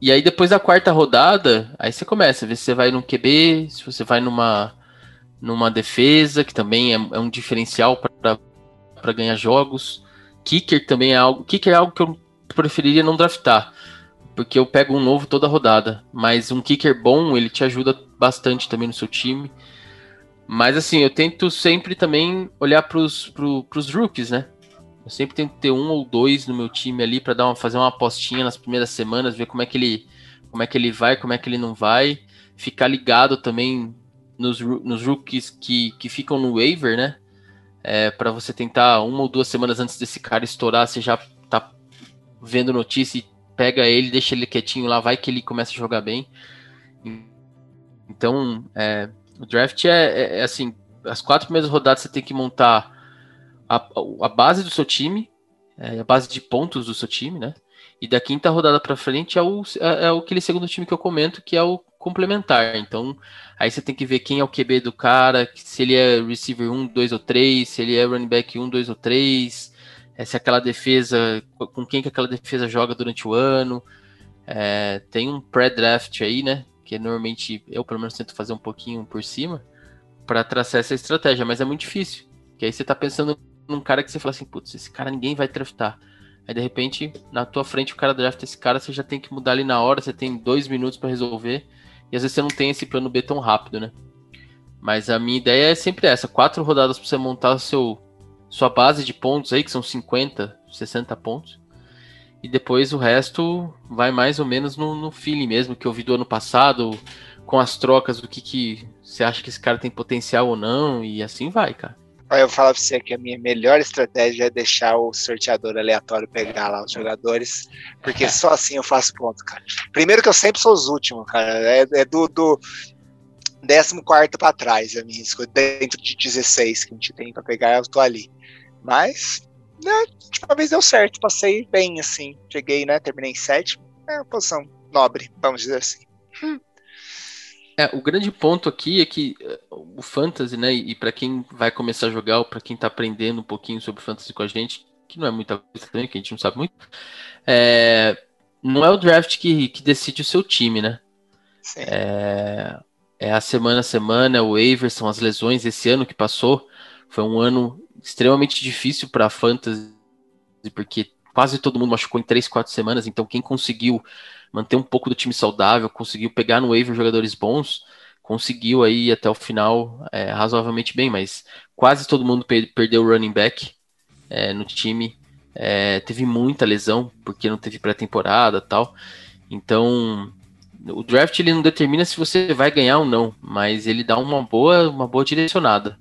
e aí depois da quarta rodada, aí você começa a ver se você vai num QB, se você vai numa, numa defesa, que também é, é um diferencial para ganhar jogos. Kicker também é algo. Kicker é algo que eu preferiria não draftar. Porque eu pego um novo toda rodada. Mas um kicker bom, ele te ajuda bastante também no seu time. Mas assim, eu tento sempre também olhar para os rookies, né? Eu sempre tento ter um ou dois no meu time ali para dar uma, fazer uma apostinha nas primeiras semanas, ver como é que ele, como é que ele vai, como é que ele não vai. Ficar ligado também nos, nos rookies que, que ficam no waiver, né? É, para você tentar uma ou duas semanas antes desse cara estourar, você já tá vendo notícia e pega ele, deixa ele quietinho lá, vai que ele começa a jogar bem. Então, é, o draft é, é, é assim, as quatro primeiras rodadas você tem que montar a, a base do seu time, é, a base de pontos do seu time, né? E da quinta rodada para frente é o, é, é aquele segundo time que eu comento, que é o complementar. Então, aí você tem que ver quem é o QB do cara, se ele é receiver 1, 2 ou 3, se ele é running back 1, 2 ou 3, é, se aquela defesa, com quem que aquela defesa joga durante o ano. É, tem um pré-draft aí, né? Que normalmente eu, pelo menos, tento fazer um pouquinho por cima para traçar essa estratégia, mas é muito difícil. Que aí você tá pensando num cara que você fala assim, putz, esse cara ninguém vai draftar. Aí de repente, na tua frente, o cara drafta esse cara, você já tem que mudar ali na hora, você tem dois minutos para resolver. E às vezes você não tem esse plano B tão rápido, né? Mas a minha ideia é sempre essa: quatro rodadas para você montar o seu, sua base de pontos aí, que são 50, 60 pontos. E depois o resto vai mais ou menos no, no feeling mesmo, que eu vi do ano passado, com as trocas, do que, que você acha que esse cara tem potencial ou não, e assim vai, cara. Eu vou falar pra você que a minha melhor estratégia é deixar o sorteador aleatório pegar lá os jogadores, porque só assim eu faço ponto, cara. Primeiro que eu sempre sou os últimos, cara. É, é do, do 14 para trás a minha escolha. Dentro de 16 que a gente tem para pegar, eu tô ali. Mas, né, uma vez deu certo, passei bem assim. Cheguei, né? Terminei em sétimo. É uma posição nobre, vamos dizer assim. Hum. É, o grande ponto aqui é que eh, o fantasy, né, e para quem vai começar a jogar ou para quem está aprendendo um pouquinho sobre fantasy com a gente, que não é muita coisa também, que a gente não sabe muito, é, não é o draft que, que decide o seu time, né? É, é a semana a semana, o waiver, são as lesões. Esse ano que passou foi um ano extremamente difícil para Fantasy, porque quase todo mundo machucou em 3, 4 semanas. Então, quem conseguiu manter um pouco do time saudável, conseguiu pegar no waiver jogadores bons, conseguiu aí até o final é, razoavelmente bem, mas quase todo mundo perdeu o running back é, no time. É, teve muita lesão, porque não teve pré-temporada tal. Então, o draft ele não determina se você vai ganhar ou não, mas ele dá uma boa, uma boa direcionada.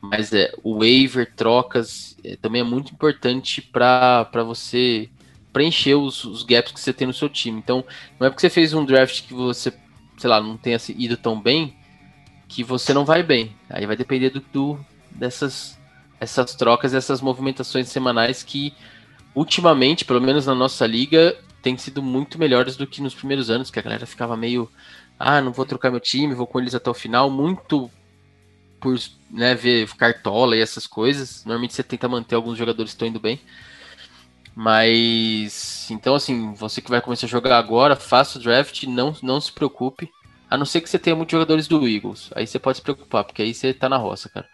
Mas é, o waiver, trocas, é, também é muito importante para você preencher os, os, gaps que você tem no seu time. Então, não é porque você fez um draft que você, sei lá, não tenha ido tão bem, que você não vai bem. Aí vai depender do, do dessas essas trocas, essas movimentações semanais que ultimamente, pelo menos na nossa liga, têm sido muito melhores do que nos primeiros anos, que a galera ficava meio, ah, não vou trocar meu time, vou com eles até o final, muito por né, ver cartola e essas coisas. Normalmente você tenta manter alguns jogadores que estão indo bem. Mas então assim, você que vai começar a jogar agora, faça o draft, não, não se preocupe. A não ser que você tenha muitos jogadores do Eagles. Aí você pode se preocupar, porque aí você tá na roça, cara.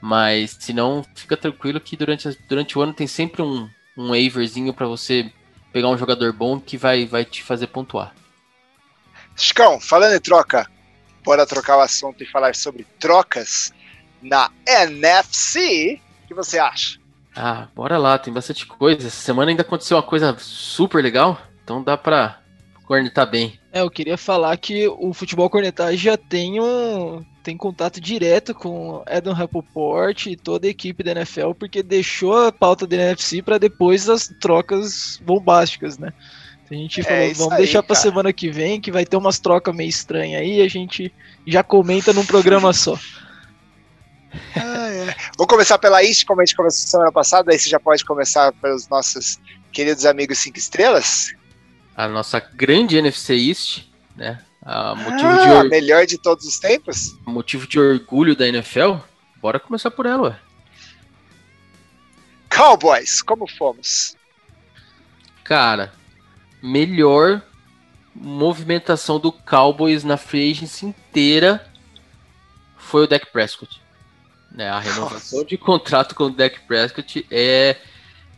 Mas se não, fica tranquilo que durante, durante o ano tem sempre um, um waiverzinho para você pegar um jogador bom que vai, vai te fazer pontuar. Chicão, falando em troca, bora trocar o assunto e falar sobre trocas na NFC. O que você acha? Ah, bora lá, tem bastante coisa. Essa semana ainda aconteceu uma coisa super legal, então dá pra cornetar bem. É, eu queria falar que o futebol cornetar já tem um, tem contato direto com Adam Rappaport e toda a equipe da NFL, porque deixou a pauta da NFC para depois das trocas bombásticas, né? A gente é falou, vamos aí, deixar para semana que vem, que vai ter umas trocas meio estranhas aí, a gente já comenta num programa só. Ah, é. Vou começar pela East, como a gente começou semana passada, aí você já pode começar pelos nossos queridos amigos 5 estrelas. A nossa grande NFC East, né? A motivo ah, de or... melhor de todos os tempos? Motivo de orgulho da NFL? Bora começar por ela, ué. Cowboys, como fomos? Cara, melhor movimentação do Cowboys na free agency inteira foi o Dak Prescott. Né, a renovação Nossa. de contrato com o Dak Prescott é,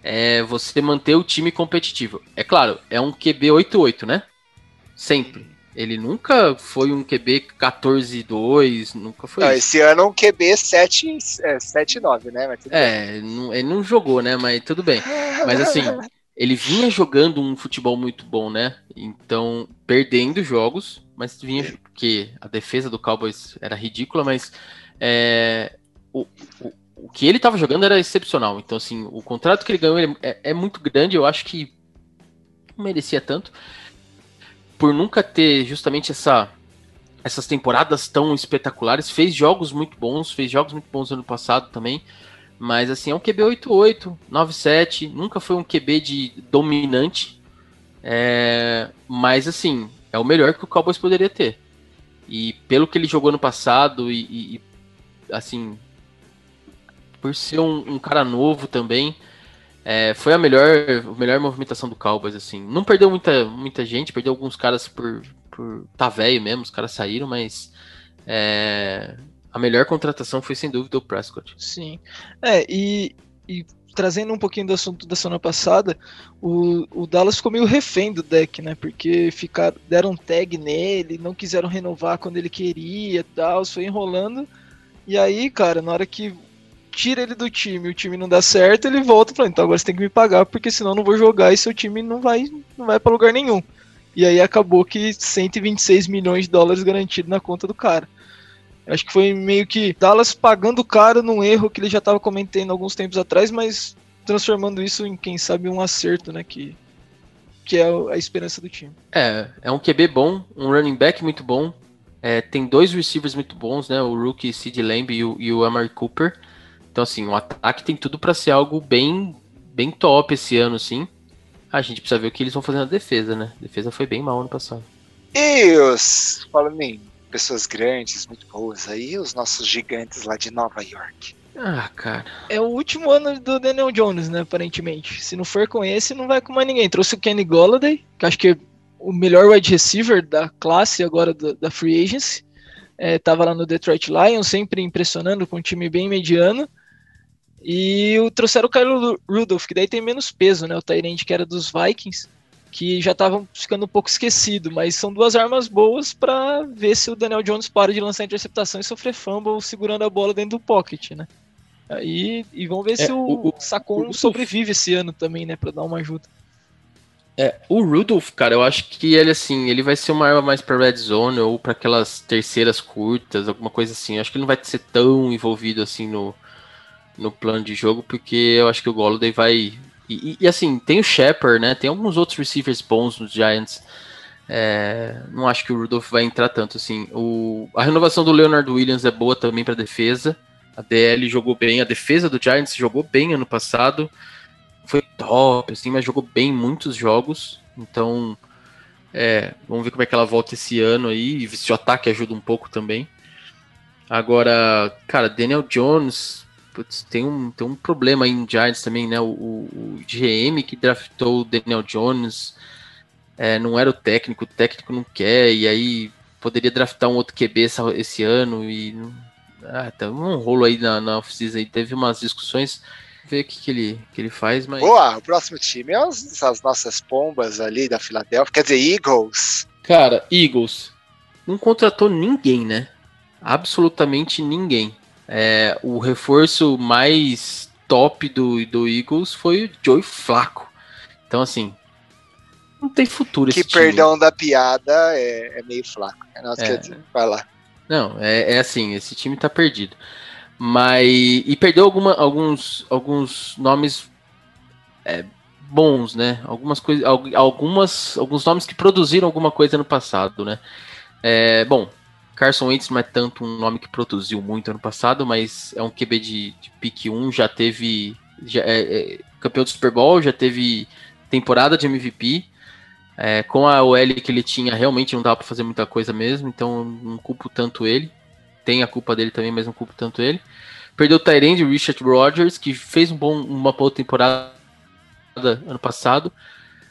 é você manter o time competitivo. É claro, é um QB 8-8, né? Sempre. Ele nunca foi um QB 14-2, nunca foi. Não, esse ano é um QB 7-9, né? Mas é, não, ele não jogou, né? Mas tudo bem. Mas assim, ele vinha jogando um futebol muito bom, né? Então, perdendo jogos, mas vinha. Porque a defesa do Cowboys era ridícula, mas é, o, o, que ele estava jogando era excepcional. Então, assim, o contrato que ele ganhou é, é muito grande, eu acho que não merecia tanto por nunca ter justamente essa essas temporadas tão espetaculares, fez jogos muito bons, fez jogos muito bons ano passado também, mas assim, é um QB 88, 97, nunca foi um QB de dominante, é, mas assim, é o melhor que o Cowboys poderia ter. E pelo que ele jogou no passado e, e assim, por ser um, um cara novo também, é, foi a melhor, a melhor movimentação do Cowboys, assim. Não perdeu muita, muita gente, perdeu alguns caras por, por tá velho mesmo, os caras saíram, mas é, a melhor contratação foi sem dúvida o Prescott. Sim. É, e, e trazendo um pouquinho do assunto da semana passada, o, o Dallas ficou meio refém do deck, né? Porque ficaram, deram tag nele, não quiseram renovar quando ele queria tal, foi enrolando. E aí, cara, na hora que tira ele do time, o time não dá certo, ele volta e fala, então agora você tem que me pagar, porque senão eu não vou jogar e seu time não vai, não vai para lugar nenhum. E aí acabou que 126 milhões de dólares garantido na conta do cara. Acho que foi meio que Dallas pagando o cara num erro que ele já estava cometendo alguns tempos atrás, mas transformando isso em, quem sabe, um acerto, né? Que, que é a esperança do time. É, é um QB bom, um running back muito bom. É, tem dois receivers muito bons, né? O rookie Sid Lamb e o, e o Amari Cooper. Então, assim, o ataque tem tudo para ser algo bem, bem top esse ano, sim. A gente precisa ver o que eles vão fazer na defesa, né? A defesa foi bem mal ano passado. E os, falando em pessoas grandes, muito boas, aí os nossos gigantes lá de Nova York. Ah, cara. É o último ano do Daniel Jones, né, aparentemente. Se não for com esse, não vai com mais ninguém. Trouxe o Kenny Golladay, que acho que o melhor wide receiver da classe agora da, da Free Agency. É, lá no Detroit Lions, sempre impressionando com um time bem mediano. E o, trouxeram o Kyle Rudolph, que daí tem menos peso, né? O Tyrande que era dos Vikings, que já estavam ficando um pouco esquecido, mas são duas armas boas para ver se o Daniel Jones para de lançar interceptação e sofrer fumble segurando a bola dentro do pocket, né? Aí, e vamos ver é, se o, o, Sacon o, sobrevive esse ano também, né, para dar uma ajuda. É, o Rudolph, cara, eu acho que ele assim, ele vai ser uma arma mais para red zone ou para aquelas terceiras curtas, alguma coisa assim. Eu acho que ele não vai ser tão envolvido assim no, no plano de jogo, porque eu acho que o Golladay vai. E, e, assim, tem o Shepard, né? Tem alguns outros receivers bons nos Giants. É, não acho que o Rudolph vai entrar tanto assim. O, a renovação do Leonard Williams é boa também para defesa. A DL jogou bem, a defesa do Giants jogou bem ano passado. Foi top, assim, mas jogou bem muitos jogos. Então, é, vamos ver como é que ela volta esse ano aí. Se o ataque ajuda um pouco também. Agora, cara, Daniel Jones, putz, tem, um, tem um problema aí em Giants também, né? O, o, o GM que draftou o Daniel Jones é, não era o técnico, o técnico não quer, e aí poderia draftar um outro QB esse, esse ano e. Ah, tá um rolo aí na, na off-season aí. Teve umas discussões ver o que, que, ele, que ele faz, mas. Boa, o próximo time é as, as nossas pombas ali da Filadélfia, quer dizer, Eagles. Cara, Eagles não contratou ninguém, né? Absolutamente ninguém. É, o reforço mais top do, do Eagles foi o Joey Flaco. Então, assim, não tem futuro que esse perdão da piada é, é meio flaco. Né? Nossa, é. Dizer, vai lá. Não, é, é, assim, esse time tá perdido. Mas. E perdeu alguma, alguns, alguns nomes é, bons, né? Algumas coisas. Algumas, alguns nomes que produziram alguma coisa no passado, né? É, bom, Carson Wentz não é tanto um nome que produziu muito ano passado, mas é um QB de, de pique 1, já teve já é, é, campeão do Super Bowl, já teve temporada de MVP. É, com a OL que ele tinha, realmente não dava para fazer muita coisa mesmo, então não culpo tanto ele. Tem a culpa dele também, mas não culpo tanto ele. Perdeu o Tyrande, Richard Rodgers, que fez um bom, uma boa temporada ano passado.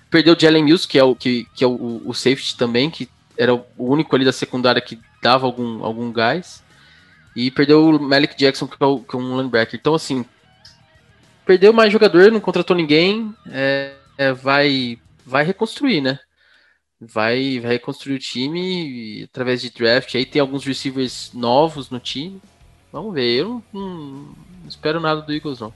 Perdeu o Jalen Mills, que é o, que, que é o, o safety também, que era o único ali da secundária que dava algum, algum gás. E perdeu o Malik Jackson, que é, o, é um linebacker. Então, assim, perdeu mais jogador, não contratou ninguém. É, é, vai, vai reconstruir, né? Vai, vai reconstruir o time através de draft. Aí tem alguns receivers novos no time. Vamos ver. Eu não, não espero nada do Eagles, não.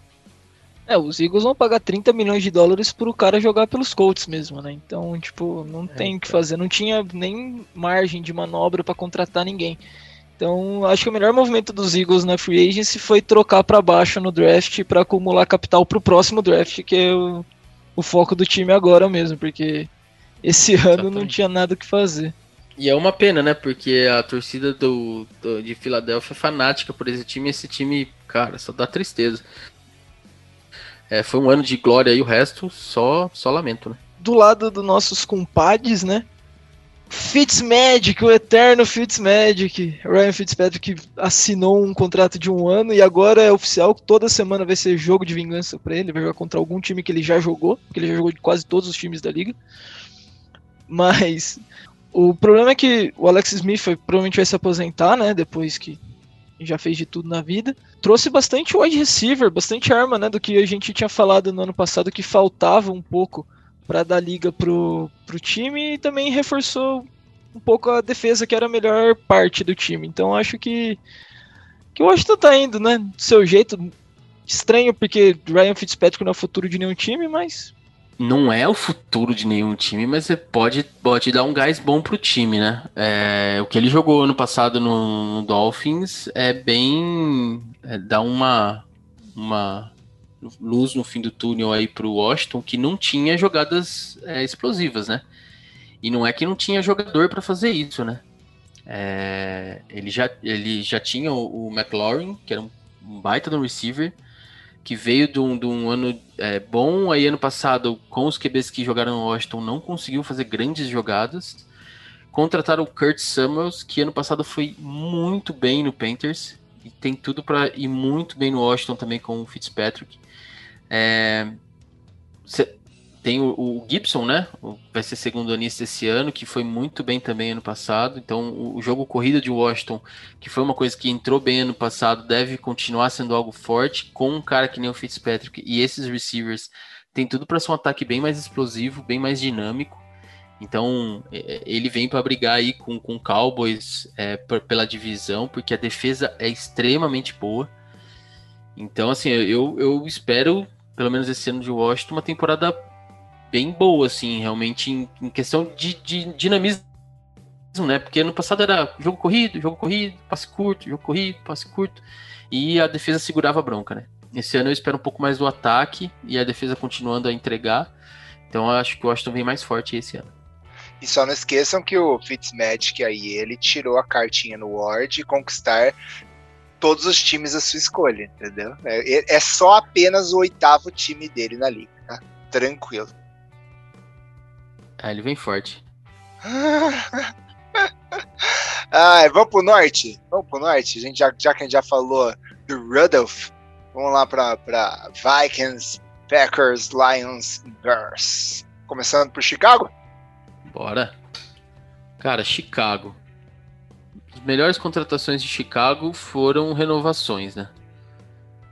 É, os Eagles vão pagar 30 milhões de dólares pro cara jogar pelos Colts mesmo, né? Então, tipo, não é, tem o que fazer. Não tinha nem margem de manobra para contratar ninguém. Então, acho que o melhor movimento dos Eagles na free agency foi trocar para baixo no draft para acumular capital pro próximo draft, que é o, o foco do time agora mesmo, porque esse ano Exatamente. não tinha nada o que fazer. E é uma pena, né? Porque a torcida do, do, de Filadélfia é fanática por esse time. E esse time, cara, só dá tristeza. É, foi um ano de glória e o resto só, só lamento, né? Do lado dos nossos compadres, né? Fitzmagic, o eterno Fitzmagic. Ryan Fitzpatrick assinou um contrato de um ano e agora é oficial toda semana vai ser jogo de vingança para ele. Vai jogar contra algum time que ele já jogou, porque ele já jogou de quase todos os times da liga. Mas o problema é que o Alex Smith provavelmente vai se aposentar, né? Depois que já fez de tudo na vida. Trouxe bastante wide receiver, bastante arma, né? Do que a gente tinha falado no ano passado que faltava um pouco para dar liga pro, pro time e também reforçou um pouco a defesa, que era a melhor parte do time. Então acho que, que o Washington tá indo, né? Do seu jeito. Estranho porque Ryan Fitzpatrick não é o futuro de nenhum time, mas não é o futuro de nenhum time, mas você pode, pode dar um gás bom pro time, né? É, o que ele jogou ano passado no, no Dolphins é bem. É, dá uma, uma luz no fim do túnel aí pro Washington que não tinha jogadas é, explosivas, né? E não é que não tinha jogador para fazer isso, né? É, ele, já, ele já tinha o, o McLaurin, que era um, um baita no receiver que veio de um, de um ano é, bom, aí ano passado, com os QBs que jogaram no Washington, não conseguiu fazer grandes jogadas. Contrataram o Kurt Samuels, que ano passado foi muito bem no Panthers, e tem tudo para ir muito bem no Washington também com o Fitzpatrick. É, tem o, o, Gibson, né? Vai ser segundo anista esse ano, que foi muito bem também ano passado. Então, o, o, jogo corrida de Washington, que foi uma coisa que entrou bem ano passado, deve continuar sendo algo forte com um cara que nem o Fitzpatrick e esses receivers. Tem tudo para ser um ataque bem mais explosivo, bem mais dinâmico. Então, é, ele vem para brigar aí com o Cowboys é, pela divisão, porque a defesa é extremamente boa. Então, assim, eu, eu espero, pelo menos esse ano de Washington, uma temporada bem boa, assim, realmente em, em questão de, de, dinamismo, né? Porque no passado era jogo corrido, jogo corrido, passe curto, jogo corrido, passe curto, e a defesa segurava a bronca, né? Esse ano eu espero um pouco mais do ataque e a defesa continuando a entregar. Então eu acho que o Washington vem mais forte esse ano. E só não esqueçam que o Fitzmagic aí, ele tirou a cartinha no Ward e conquistar todos os times da sua escolha, entendeu? É, é só apenas o oitavo time dele na liga, tá? Tranquilo. Ah, ele vem forte. ah, vamos pro norte? Vamos pro norte? A gente já, já que a gente já falou do Rudolph, vamos lá pra, pra Vikings, Packers, Lions, Bears. Começando por Chicago? Bora. Cara, Chicago. As melhores contratações de Chicago foram renovações, né?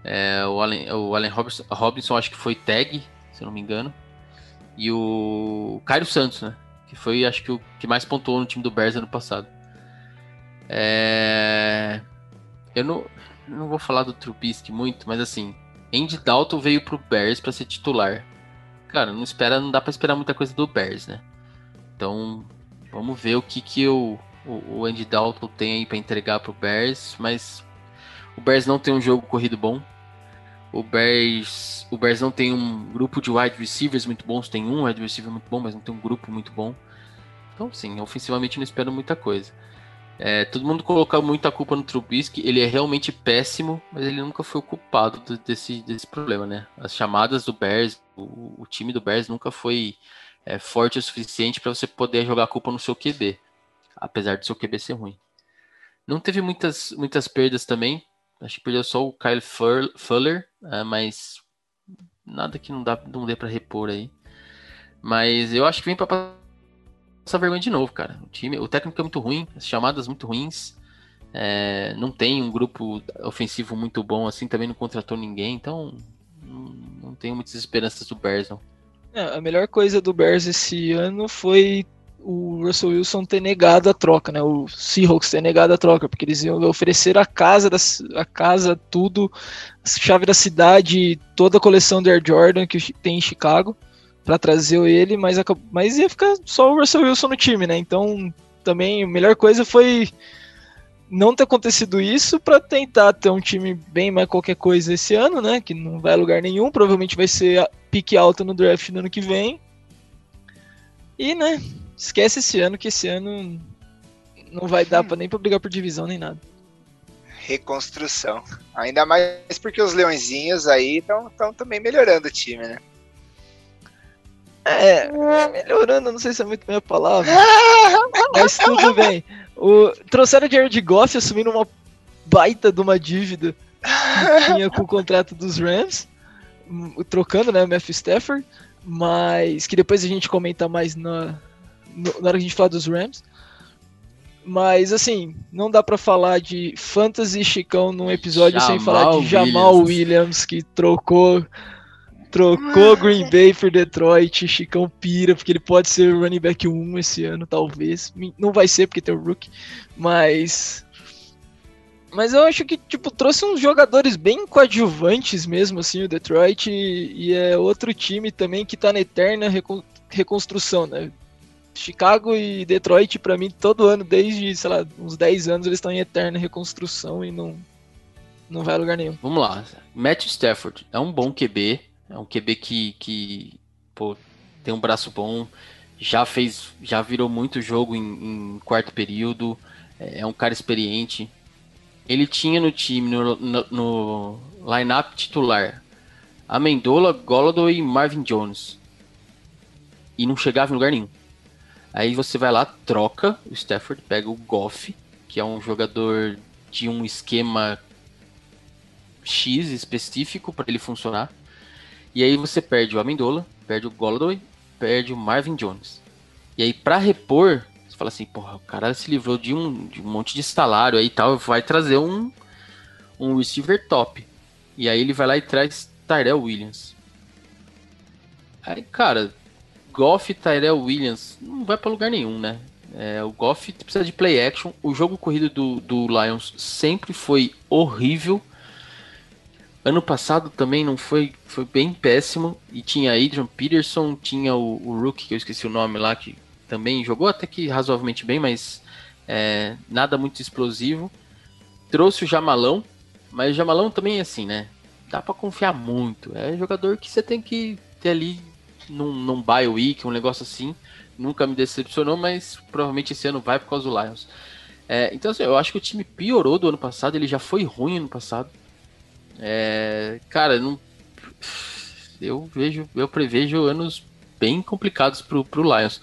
É, o Allen, o Allen Robinson, Robinson acho que foi tag, se eu não me engano. E o Cairo Santos, né? Que foi, acho que, o que mais pontuou no time do Bears ano passado. É... Eu não, não vou falar do Trubisky muito, mas assim, Andy Dalton veio pro Bears para ser titular. Cara, não espera, não dá para esperar muita coisa do Bears, né? Então, vamos ver o que, que o, o, Andy Dalton tem aí para entregar pro Bears, mas o Bears não tem um jogo corrido bom. O Bears, o Bears não tem um grupo de wide receivers muito bons, tem um wide receiver muito bom, mas não tem um grupo muito bom. Então, sim, ofensivamente não espero muita coisa. É, todo mundo coloca muita culpa no Trubisky, ele é realmente péssimo, mas ele nunca foi o culpado desse, desse problema, né? As chamadas do Bears, o, o time do Bears nunca foi é, forte o suficiente para você poder jogar a culpa no seu QB, apesar do seu QB ser ruim. Não teve muitas, muitas perdas também. Acho que perdeu só o Kyle Fuller, é, mas nada que não dá, não dê para repor aí. Mas eu acho que vem para passar vergonha de novo, cara. O time, o técnico é muito ruim, as chamadas muito ruins. É, não tem um grupo ofensivo muito bom assim, também não contratou ninguém, então não, não tenho muitas esperanças do Bears, não. É, a melhor coisa do Bears esse ano foi o Russell Wilson ter negado a troca, né? O Seahawks ter negado a troca, porque eles iam oferecer a casa, da, a casa, tudo, a chave da cidade, toda a coleção do Air Jordan que tem em Chicago para trazer ele, mas, mas ia ficar só o Russell Wilson no time, né? Então também a melhor coisa foi não ter acontecido isso para tentar ter um time bem mais qualquer coisa esse ano, né? Que não vai a lugar nenhum, provavelmente vai ser pique alta no draft no ano que vem. E, né, esquece esse ano, que esse ano não vai dar pra, nem pra brigar por divisão nem nada. Reconstrução. Ainda mais porque os leõezinhos aí estão também melhorando o time, né? É, melhorando, não sei se é muito minha palavra. mas tudo bem. O, trouxeram o Jared Goff assumindo uma baita de uma dívida que tinha com o contrato dos Rams trocando, né, o Matthew Stafford, mas que depois a gente comenta mais na, na hora que a gente falar dos Rams. Mas assim, não dá para falar de Fantasy Chicão num episódio Jamal sem falar de Jamal Williams, Williams que trocou trocou Green Bay por Detroit, Chicão pira, porque ele pode ser running back 1 esse ano, talvez. Não vai ser porque tem o Rook, mas mas eu acho que, tipo, trouxe uns jogadores bem coadjuvantes mesmo, assim, o Detroit. E, e é outro time também que tá na eterna recon reconstrução, né? Chicago e Detroit, para mim, todo ano, desde, sei lá, uns 10 anos, eles estão em eterna reconstrução e não, não vai a lugar nenhum. Vamos lá. Matt Stafford é um bom QB. É um QB que, que pô, tem um braço bom. Já fez, já virou muito jogo em, em quarto período. É, é um cara experiente ele tinha no time, no, no, no line-up titular, Amendola, Golladay e Marvin Jones. E não chegava em lugar nenhum. Aí você vai lá, troca o Stafford, pega o Goff, que é um jogador de um esquema X específico para ele funcionar. E aí você perde o Amendola, perde o Golladay, perde o Marvin Jones. E aí, para repor, você fala assim, porra, o cara se livrou de um, de um monte de salário aí e tal, vai trazer um, um receiver top. E aí ele vai lá e traz Tyrell Williams. Aí, cara, Goff e Tyrell Williams não vai para lugar nenhum, né? É, o Goff precisa de play action. O jogo corrido do, do Lions sempre foi horrível. Ano passado também não foi, foi bem péssimo. E tinha Adrian Peterson, tinha o, o Rookie, que eu esqueci o nome lá, que também jogou até que razoavelmente bem, mas é, nada muito explosivo. Trouxe o Jamalão, mas o Jamalão também é assim, né? Dá para confiar muito. É jogador que você tem que ter ali num, num bye week, um negócio assim. Nunca me decepcionou, mas provavelmente esse ano vai por causa do Lions. É, então, assim, eu acho que o time piorou do ano passado. Ele já foi ruim ano passado. É, cara, não, eu vejo, eu prevejo anos bem complicados pro, pro Lions.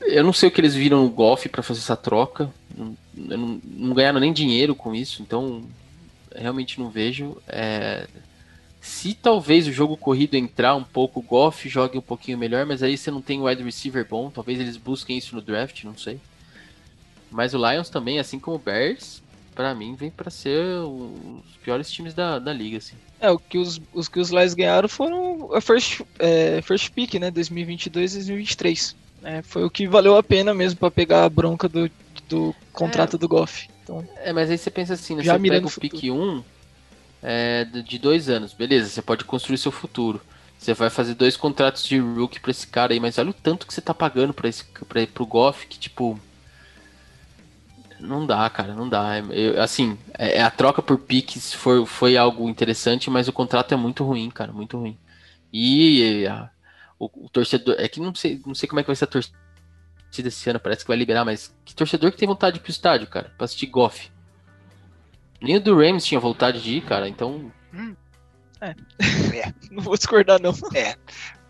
Eu não sei o que eles viram no golfe para fazer essa troca. Não, não, não, ganharam nem dinheiro com isso, então realmente não vejo. É, se talvez o jogo corrido entrar um pouco, o Goff jogue um pouquinho melhor, mas aí você não tem wide receiver bom, talvez eles busquem isso no draft, não sei. Mas o Lions também, assim como o Bears, para mim vem para ser os piores times da, da liga, assim. É, o que os, os que os Lions ganharam foram a first, é, first pick, né, 2022 e 2023. É, foi o que valeu a pena mesmo para pegar a bronca do, do contrato é, do Goff. Então, é, mas aí você pensa assim, né, já você pega o pick 1 é, de dois anos, beleza, você pode construir seu futuro. Você vai fazer dois contratos de rookie pra esse cara aí, mas olha o tanto que você tá pagando pra esse, pra, pro Goff, que tipo não dá, cara, não dá. Eu, assim, é, é, a troca por piques foi, foi algo interessante, mas o contrato é muito ruim, cara, muito ruim. E a, o, o, torcedor. É que não sei, não sei como é que vai ser a torcida esse ano, parece que vai liberar, mas que torcedor que tem vontade de ir pro estádio, cara, pra assistir golfe. Nem o do Rams tinha vontade de ir, cara, então. Hum. É. é. não vou discordar, não. É.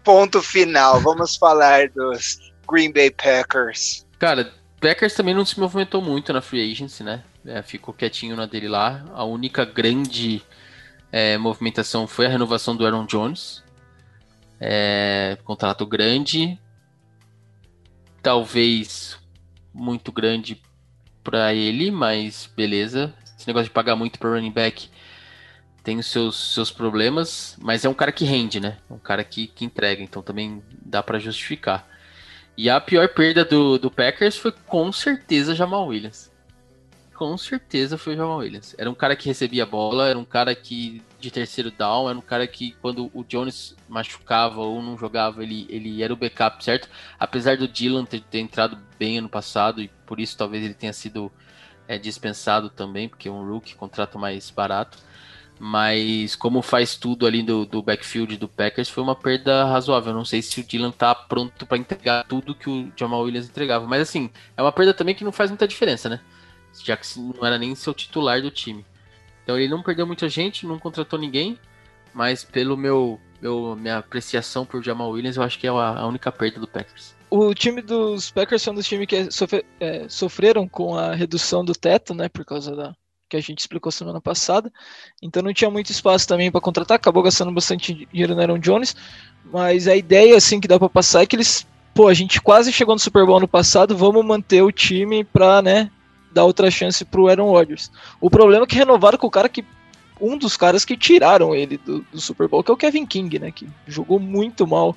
Ponto final. Vamos falar dos Green Bay Packers. Cara, Packers também não se movimentou muito na free agency, né? É, ficou quietinho na dele lá. A única grande é, movimentação foi a renovação do Aaron Jones. É, contrato grande, talvez muito grande para ele, mas beleza. Esse negócio de pagar muito para running back tem os seus, seus problemas, mas é um cara que rende, né? É um cara que, que entrega, então também dá para justificar. E a pior perda do, do Packers foi com certeza Jamal Williams. Com certeza foi o Jamal Williams. Era um cara que recebia a bola, era um cara que de terceiro down, era um cara que quando o Jones machucava ou não jogava, ele, ele era o backup, certo? Apesar do Dylan ter, ter entrado bem ano passado e por isso talvez ele tenha sido é, dispensado também, porque um rookie, contrato mais barato. Mas como faz tudo ali do, do backfield do Packers, foi uma perda razoável. não sei se o Dylan tá pronto para entregar tudo que o Jamal Williams entregava. Mas assim, é uma perda também que não faz muita diferença, né? Já que não era nem seu titular do time. Então ele não perdeu muita gente, não contratou ninguém. Mas pelo meu, meu minha apreciação por Jamal Williams, eu acho que é a única perda do Packers. O time dos Packers são dos times que sofre, é, sofreram com a redução do teto, né? Por causa da, que a gente explicou semana passada. Então não tinha muito espaço também para contratar, acabou gastando bastante dinheiro no Aaron Jones, mas a ideia assim que dá para passar é que eles, pô, a gente quase chegou no Super Bowl no passado, vamos manter o time para, né, dar outra chance pro Aaron Rodgers. O problema é que renovaram com o cara que um dos caras que tiraram ele do, do Super Bowl, que é o Kevin King, né, que jogou muito mal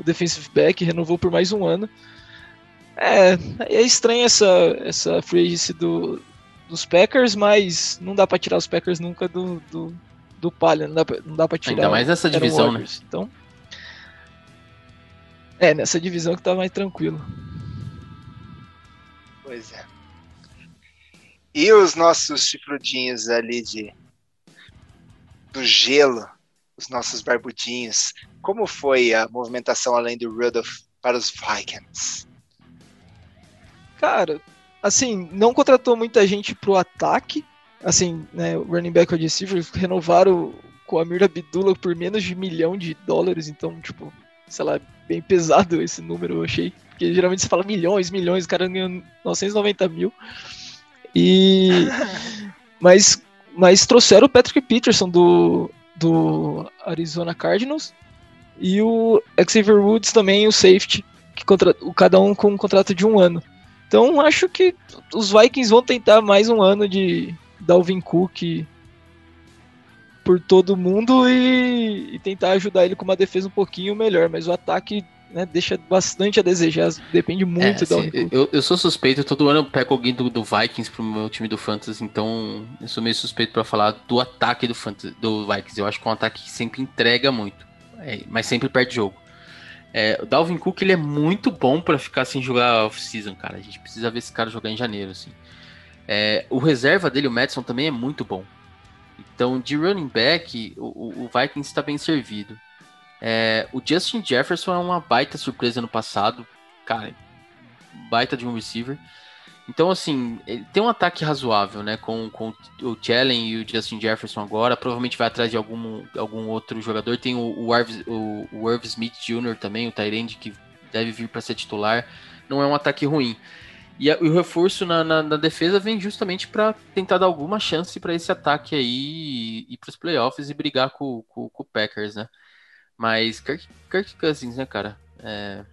o defensive back, renovou por mais um ano. É, é estranho essa, essa free agency do, dos Packers, mas não dá para tirar os Packers nunca do, do, do palha, não dá, pra, não dá pra tirar. Ainda mais nessa divisão, né? Então, é, nessa divisão que tá mais tranquilo. Pois é. E os nossos chifrudinhos ali de do gelo, os nossos barbudinhos, como foi a movimentação além do Rudolph para os Vikings? Cara, assim, não contratou muita gente pro ataque. Assim, né, o running back wide receiver renovaram com a Amir Abdullah por menos de um milhão de dólares, então, tipo, sei lá, bem pesado esse número, eu achei. Porque geralmente você fala milhões, milhões, o cara ganhou 990 mil. E. mas, mas trouxeram o Patrick Peterson do, do Arizona Cardinals. E o Xavier Woods também, o safety, que contra, cada um com um contrato de um ano. Então acho que os Vikings vão tentar mais um ano de Dalvin Cook por todo mundo e, e tentar ajudar ele com uma defesa um pouquinho melhor, mas o ataque né, deixa bastante a desejar, depende muito é, da assim, eu, eu sou suspeito, todo ano eu pego alguém do, do Vikings pro meu time do Fantasy, então eu sou meio suspeito para falar do ataque do, Fantasy, do Vikings. Eu acho que é um ataque que sempre entrega muito, é, mas sempre perde jogo. É, o Dalvin Cook ele é muito bom para ficar sem jogar off-season, cara. A gente precisa ver esse cara jogar em janeiro, assim. É, o reserva dele, o Madison, também é muito bom. Então, de running back, o, o Vikings está bem servido. É, o Justin Jefferson é uma baita surpresa no passado. Cara, baita de um receiver. Então, assim, ele tem um ataque razoável, né? Com, com o Chellen e o Justin Jefferson agora. Provavelmente vai atrás de algum, algum outro jogador. Tem o, o, Arv, o, o Irv Smith Jr. também, o Tyrande, que deve vir para ser titular. Não é um ataque ruim. E, a, o reforço na, na, na, defesa vem justamente para tentar dar alguma chance para esse ataque aí e, para os playoffs e brigar com, com, com, o Packers, né? Mas Kirk, Kirk Cousins, né, cara? É,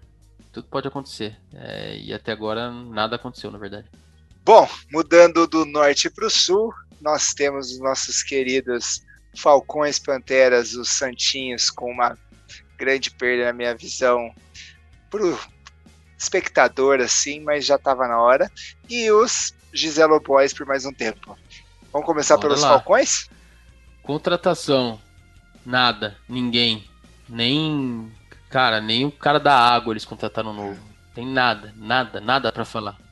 tudo pode acontecer. É, e até agora nada aconteceu, na verdade. Bom, mudando do norte para o sul, nós temos os nossos queridos Falcões Panteras, os Santinhos, com uma grande perda na minha visão pro espectador, assim, mas já estava na hora. E os Giselo Boys por mais um tempo. Vamos começar Bora pelos lá. Falcões? Contratação. Nada. Ninguém. Nem Cara, nem o cara da água eles contrataram novo. Tem nada, nada, nada para falar.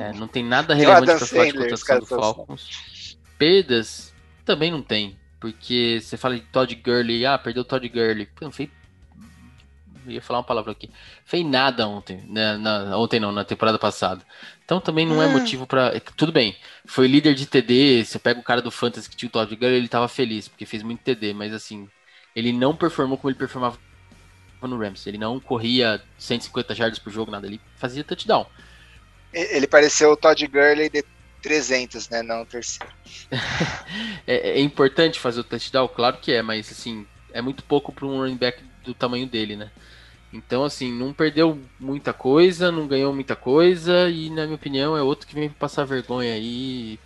É, não tem nada relevante pra falar de contratação do Falcons. Perdas também não tem. Porque você fala de Todd Gurley, ah, perdeu o Todd Gurley. Pô, não fez. Ia falar uma palavra aqui. Fez nada ontem. Né, na, ontem não, na temporada passada. Então também não é hum. motivo para. É Tudo bem, foi líder de TD. Você pega o cara do Fantasy que tinha o Todd Gurley, ele tava feliz, porque fez muito TD, mas assim, ele não performou como ele performava no Rams. Ele não corria 150 jardas por jogo, nada. Ele fazia touchdown. Ele pareceu o Todd Gurley de 300, né? Não o terceiro. é, é, importante fazer o touchdown? Claro que é, mas assim, é muito pouco para um running back do tamanho dele, né? Então, assim, não perdeu muita coisa, não ganhou muita coisa, e na minha opinião é outro que vem passar vergonha aí,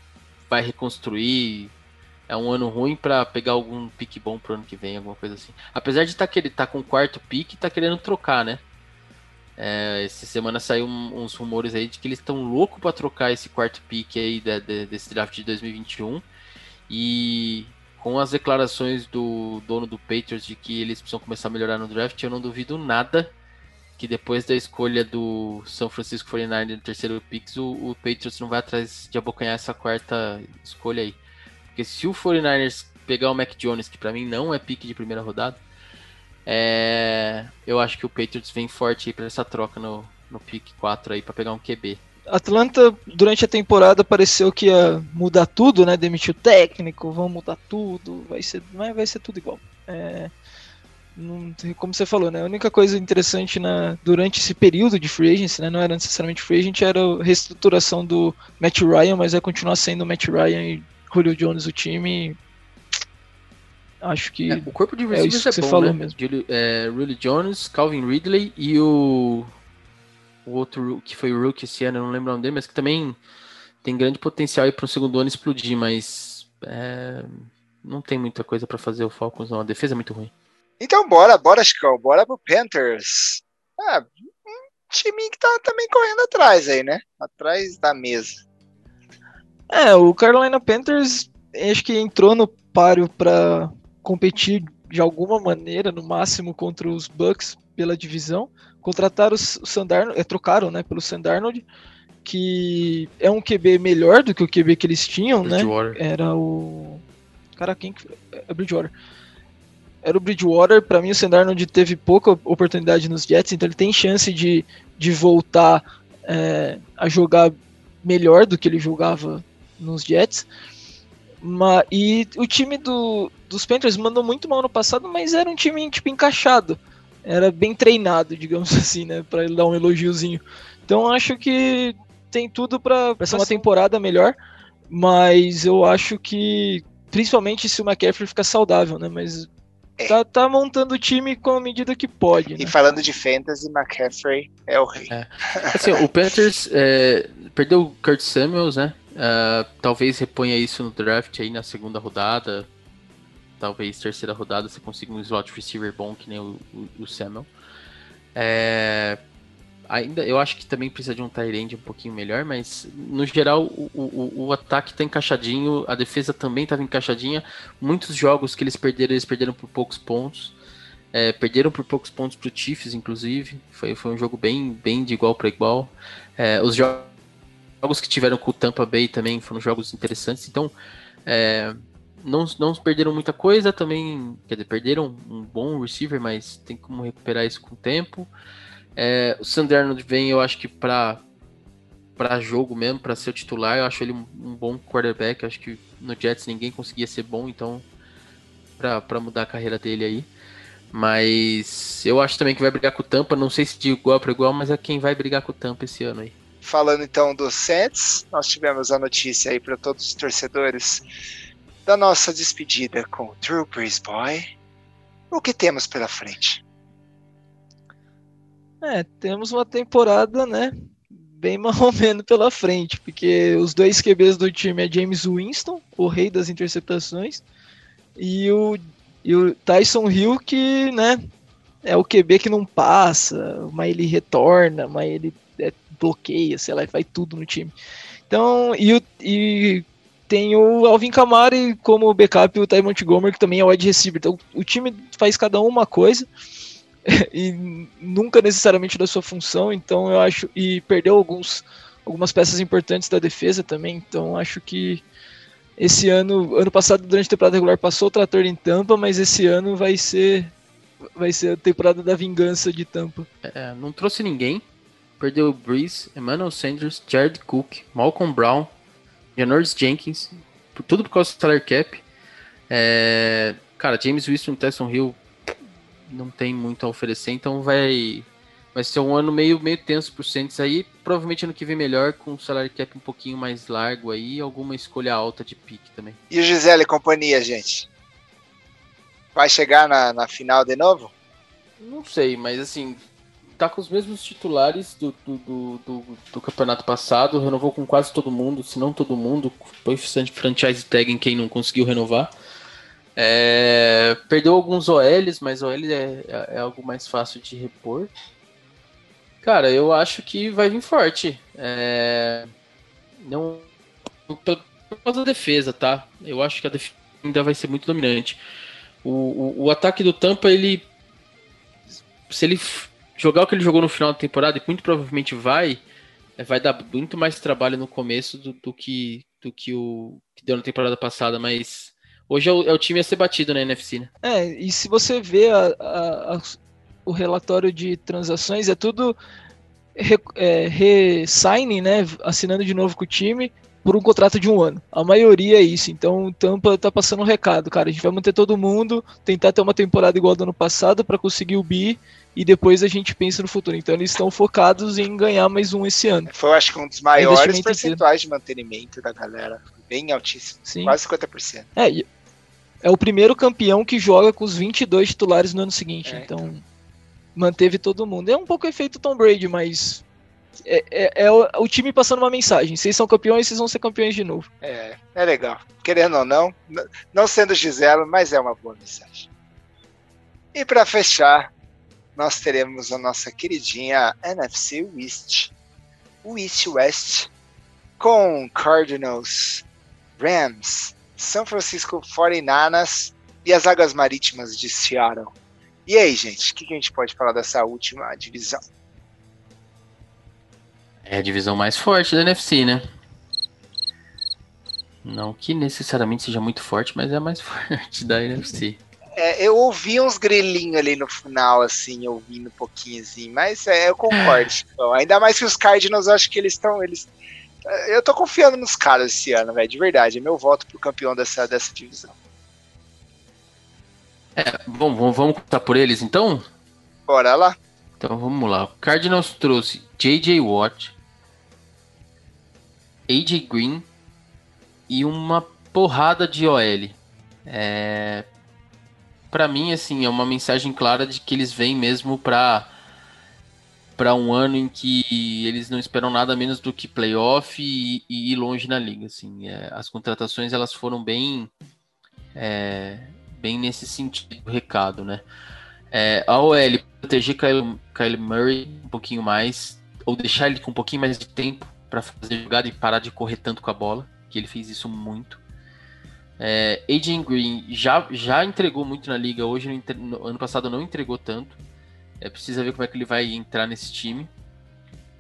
vai reconstruir, é um ano ruim para pegar algum pique bom pro ano que vem, alguma coisa assim. Apesar de tá ele tá com o quarto pique, tá querendo trocar, né? É, essa semana saiu um, uns rumores aí de que eles estão loucos para trocar esse quarto pique aí de, de, desse draft de 2021. E com as declarações do dono do Patriots de que eles precisam começar a melhorar no draft, eu não duvido nada que depois da escolha do São Francisco 49 no terceiro pick, o, o Patriots não vai atrás de abocanhar essa quarta escolha aí. Porque se o 49ers pegar o Mac Jones, que para mim não é pique de primeira rodada, é... eu acho que o Patriots vem forte pra essa troca no, no pick 4 aí para pegar um QB. Atlanta, durante a temporada, pareceu que ia mudar tudo, né? Demitiu o técnico, vão mudar tudo, vai ser, vai ser tudo igual. É, como você falou, né? A única coisa interessante na, durante esse período de free agency, né? Não era necessariamente free agent, era a reestruturação do Matt Ryan, mas vai continuar sendo o Matt Ryan Julio Jones o time. Acho que. É, o corpo de receivers é, isso que é bom, falou né? mesmo. Julio, é, Julio Jones, Calvin Ridley e o. O outro que foi o Rookie esse ano, eu não lembro o nome dele, mas que também tem grande potencial aí para o segundo ano explodir, mas. É, não tem muita coisa para fazer o Falcons, não. A defesa é muito ruim. Então bora, bora, Chicão, bora pro Panthers. Ah, um time que tá também correndo atrás aí, né? Atrás da mesa. É, o Carolina Panthers acho que entrou no páreo para competir de alguma maneira, no máximo contra os Bucks pela divisão. Contrataram o Sandarno, é, trocaram, né, pelo Sandarnold, que é um QB melhor do que o QB que eles tinham, né? Era o cara quem que é Bridgewater. Era o Bridgewater, para mim o Sandarnold teve pouca oportunidade nos Jets, então ele tem chance de, de voltar é, a jogar melhor do que ele jogava nos Jets. Mas, e o time do, dos Panthers mandou muito mal no passado, mas era um time tipo encaixado. Era bem treinado, digamos assim, né? Pra ele dar um elogiozinho. Então acho que tem tudo para ser uma temporada melhor. Mas eu acho que, principalmente se o McCaffrey ficar saudável, né? Mas É. Tá, tá, montando o time com a medida que pode. Né? E falando de fantasy, McCaffrey é o rei. É. Assim, o Panthers é, perdeu o Kurt Samuels, né? Uh, talvez reponha isso no draft aí na segunda rodada. Talvez terceira rodada você consiga um slot receiver bom que nem o, o, o Samuel. É, ainda eu acho que também precisa de um tight um pouquinho melhor, mas no geral o, o, o ataque está encaixadinho, a defesa também estava encaixadinha. Muitos jogos que eles perderam, eles perderam por poucos pontos. É, perderam por poucos pontos para o Chiefs, inclusive. Foi, foi um jogo bem, bem de igual para igual. É, os jogos que tiveram com o Tampa Bay também foram jogos interessantes. Então, é, não, não perderam muita coisa também. Quer dizer, perderam um bom receiver, mas tem como recuperar isso com o tempo. É, o Sanderno vem, eu acho que para para jogo mesmo, para ser o titular, eu acho ele um, bom quarterback. Acho que no Jets ninguém conseguia ser bom, então para mudar a carreira dele aí. Mas eu acho também que vai brigar com o Tampa, não sei se de igual para igual, mas é quem vai brigar com o Tampa esse ano aí. Falando então do Saints, nós tivemos a notícia aí para todos os torcedores da nossa despedida com o Drew Brees Boy. O que temos pela frente? É, temos uma temporada, né? Bem marromeno pela frente, porque os dois QBs do time é James Winston, o rei das interceptações, e o, e o Tyson Hill, que, né, é o QB que não passa, mas ele retorna, mas ele bloqueia, sei lá, faz tudo no time. Então, e, e tem o Alvin Kamara como backup o Ty Montgomery, que também é wide receiver. Então, o time faz cada um uma coisa. e nunca necessariamente da sua função, então eu acho e perdeu alguns algumas peças importantes da defesa também, então acho que esse ano, ano passado durante a temporada regular passou o trator em Tampa, mas esse ano vai ser vai ser a temporada da vingança de Tampa. É, não trouxe ninguém, perdeu o Breeze, Emmanuel Sanders, Jared Cook, Malcolm Brown, Janoris Jenkins, tudo por causa do salary cap. É, cara, James Wilson, Tyson Hill não tem muito a oferecer, então vai vai ser um ano meio, meio tenso pro Saints aí. Provavelmente ano que vem melhor, com o salário cap um pouquinho mais largo aí alguma escolha alta de pique também. E o Gisele e companhia, gente? Vai chegar na, na final de novo? Não sei, mas assim, tá com os mesmos titulares do, do, do, do, do campeonato passado, renovou com quase todo mundo, se não todo mundo, foi franchise tag em quem não conseguiu renovar. É, perdeu alguns OLs, mas OL é, é, é, algo mais fácil de repor. Cara, eu acho que vai vir forte. É, não por causa da defesa, tá? Eu acho que a defesa ainda vai ser muito dominante. O, o, o, ataque do Tampa, ele. Se ele jogar o que ele jogou no final da temporada, e muito provavelmente vai, é, vai dar muito mais trabalho no começo do, do que, do que o que deu na temporada passada, mas Hoje é o, é o, time a ser batido na NFC, né? É, e se você vê a, a, a, o relatório de transações, é tudo re-signing, é, né? Assinando de novo com o time por um contrato de um ano. A maioria é isso. Então o Tampa tá passando um recado, cara. A gente vai manter todo mundo, tentar ter uma temporada igual do ano passado para conseguir o bi e depois a gente pensa no futuro. Então eles estão focados em ganhar mais um esse ano. Foi, acho que um dos maiores percentuais de mantenimento da galera. Bem altíssimo. Sim. Quase 50%. É, é o primeiro campeão que joga com os 22 titulares no ano seguinte. É, então, então, manteve todo mundo. É um pouco efeito Tom Brady, mas é, é, é o, o, time passando uma mensagem. Vocês são campeões, vocês vão ser campeões de novo. É, é legal. Querendo ou não, não sendo Giselo, mas é uma boa mensagem. E para fechar, nós teremos a nossa queridinha NFC West. West West com Cardinals, Rams, são Francisco 49ers e as Águas Marítimas de Seattle. E aí, gente, o que, que a gente pode falar dessa última divisão? É a divisão mais forte da NFC, né? Não que necessariamente seja muito forte, mas é a mais forte da NFC. É, eu ouvi uns grilinhos ali no final, assim, ouvindo um pouquinho, assim, mas é, eu concordo. Então, ainda mais que os Cardinals, eu acho que eles estão. Eles eu tô confiando nos caras esse ano, velho, de verdade. É meu voto pro campeão dessa, dessa divisão. É, bom, vamos contar por eles então? Bora lá. Então vamos lá. O Cardinals trouxe J.J. Watt, A.J. Green e uma porrada de OL. É... para mim, assim, é uma mensagem clara de que eles vêm mesmo para para um ano em que eles não esperam nada menos do que playoff e, e ir longe na liga. Assim, é, as contratações elas foram bem é, bem nesse sentido, recado, né? É, a OL proteger Kyle, Kyle Murray um pouquinho mais ou deixar ele com um pouquinho mais de tempo para fazer jogada e parar de correr tanto com a bola, que ele fez isso muito. É, Adrian Green já, já entregou muito na liga, hoje no, no ano passado não entregou tanto. É, precisa ver como é que ele vai entrar nesse time.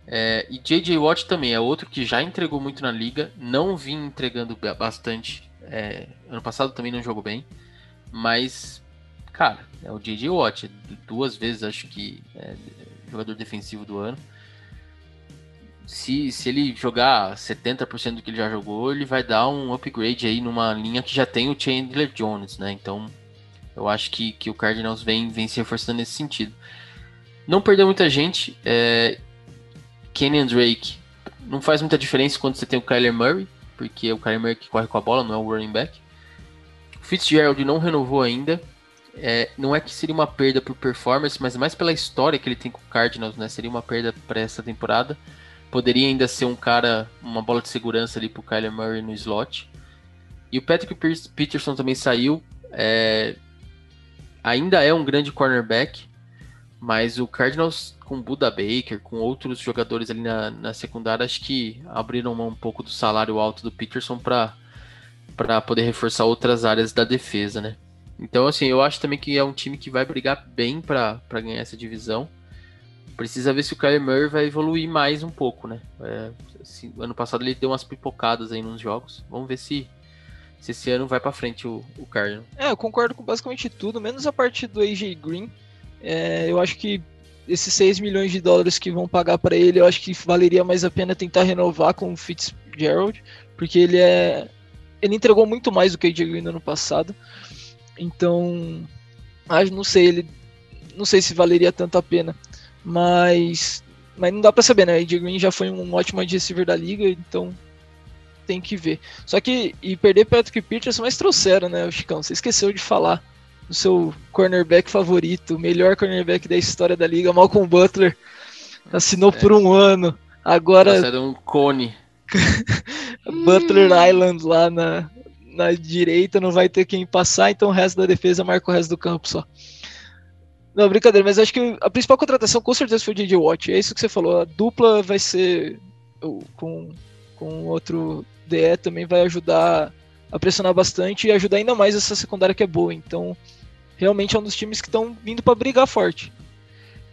É, e J.J. Watt também é outro que já entregou muito na liga, não vinha entregando bastante. É, ano passado também não jogou bem, mas, cara, é o J.J. Watt, duas vezes acho que é jogador defensivo do ano se, se ele jogar 70% do que ele já jogou, ele vai dar um upgrade aí numa linha que já tem o Chandler Jones, né? Então, eu acho que, que o Cardinals vem, vem se reforçando nesse sentido. Não perdeu muita gente. É... Kenyon Drake não faz muita diferença quando você tem o Kyler Murray, porque é o Kyler Murray que corre com a bola, não é o running back. O Fitzgerald não renovou ainda. É, não é que seria uma perda por performance, mas mais pela história que ele tem com o Cardinals, né? Seria uma perda para essa temporada. Poderia ainda ser um cara, uma bola de segurança ali pro Kyler Murray no slot. E o Patrick Peterson também saiu. É, ainda é um grande cornerback, mas o Cardinals com Buda Baker, com outros jogadores ali na, na secundária, acho que abriram mão um pouco do salário alto do Peterson para poder reforçar outras áreas da defesa, né? Então, assim, eu acho também que é um time que vai brigar bem para ganhar essa divisão. Precisa ver se o Kyler Murray vai evoluir mais um pouco, né? É, assim, ano passado ele deu umas pipocadas aí nos jogos. Vamos ver se, se esse ano vai para frente o, o Cardinal. É, eu concordo com basicamente tudo, menos a parte do AJ Green. É, eu acho que esses 6 milhões de dólares que vão pagar para ele, eu acho que valeria mais a pena tentar renovar com o Fitzgerald, porque ele é. Ele entregou muito mais do que o AJ Green no ano passado. Então, acho, não sei, ele. Não sei se valeria tanto a pena. Mas, mas não dá para saber, né? AJ Green já foi um ótimo receiver da liga, então tem que ver. Só que, e perder Patrick Peterson, mas trouxeram, né, o Chicão? Você esqueceu de falar do seu cornerback favorito, o melhor cornerback da história da liga, Malcolm Butler. Assinou é. por um ano. Agora. Era um cone. Butler Island lá na, na direita, não vai ter quem passar, então o resto da defesa marca o resto do campo só. Não, brincadeira, mas acho que a principal contratação com certeza foi o DJ Watt. É isso que você falou. A dupla vai ser com, com outro DE também vai ajudar a pressionar bastante e ajudar ainda mais essa secundária que é boa. Então, realmente é um dos times que estão vindo para brigar forte.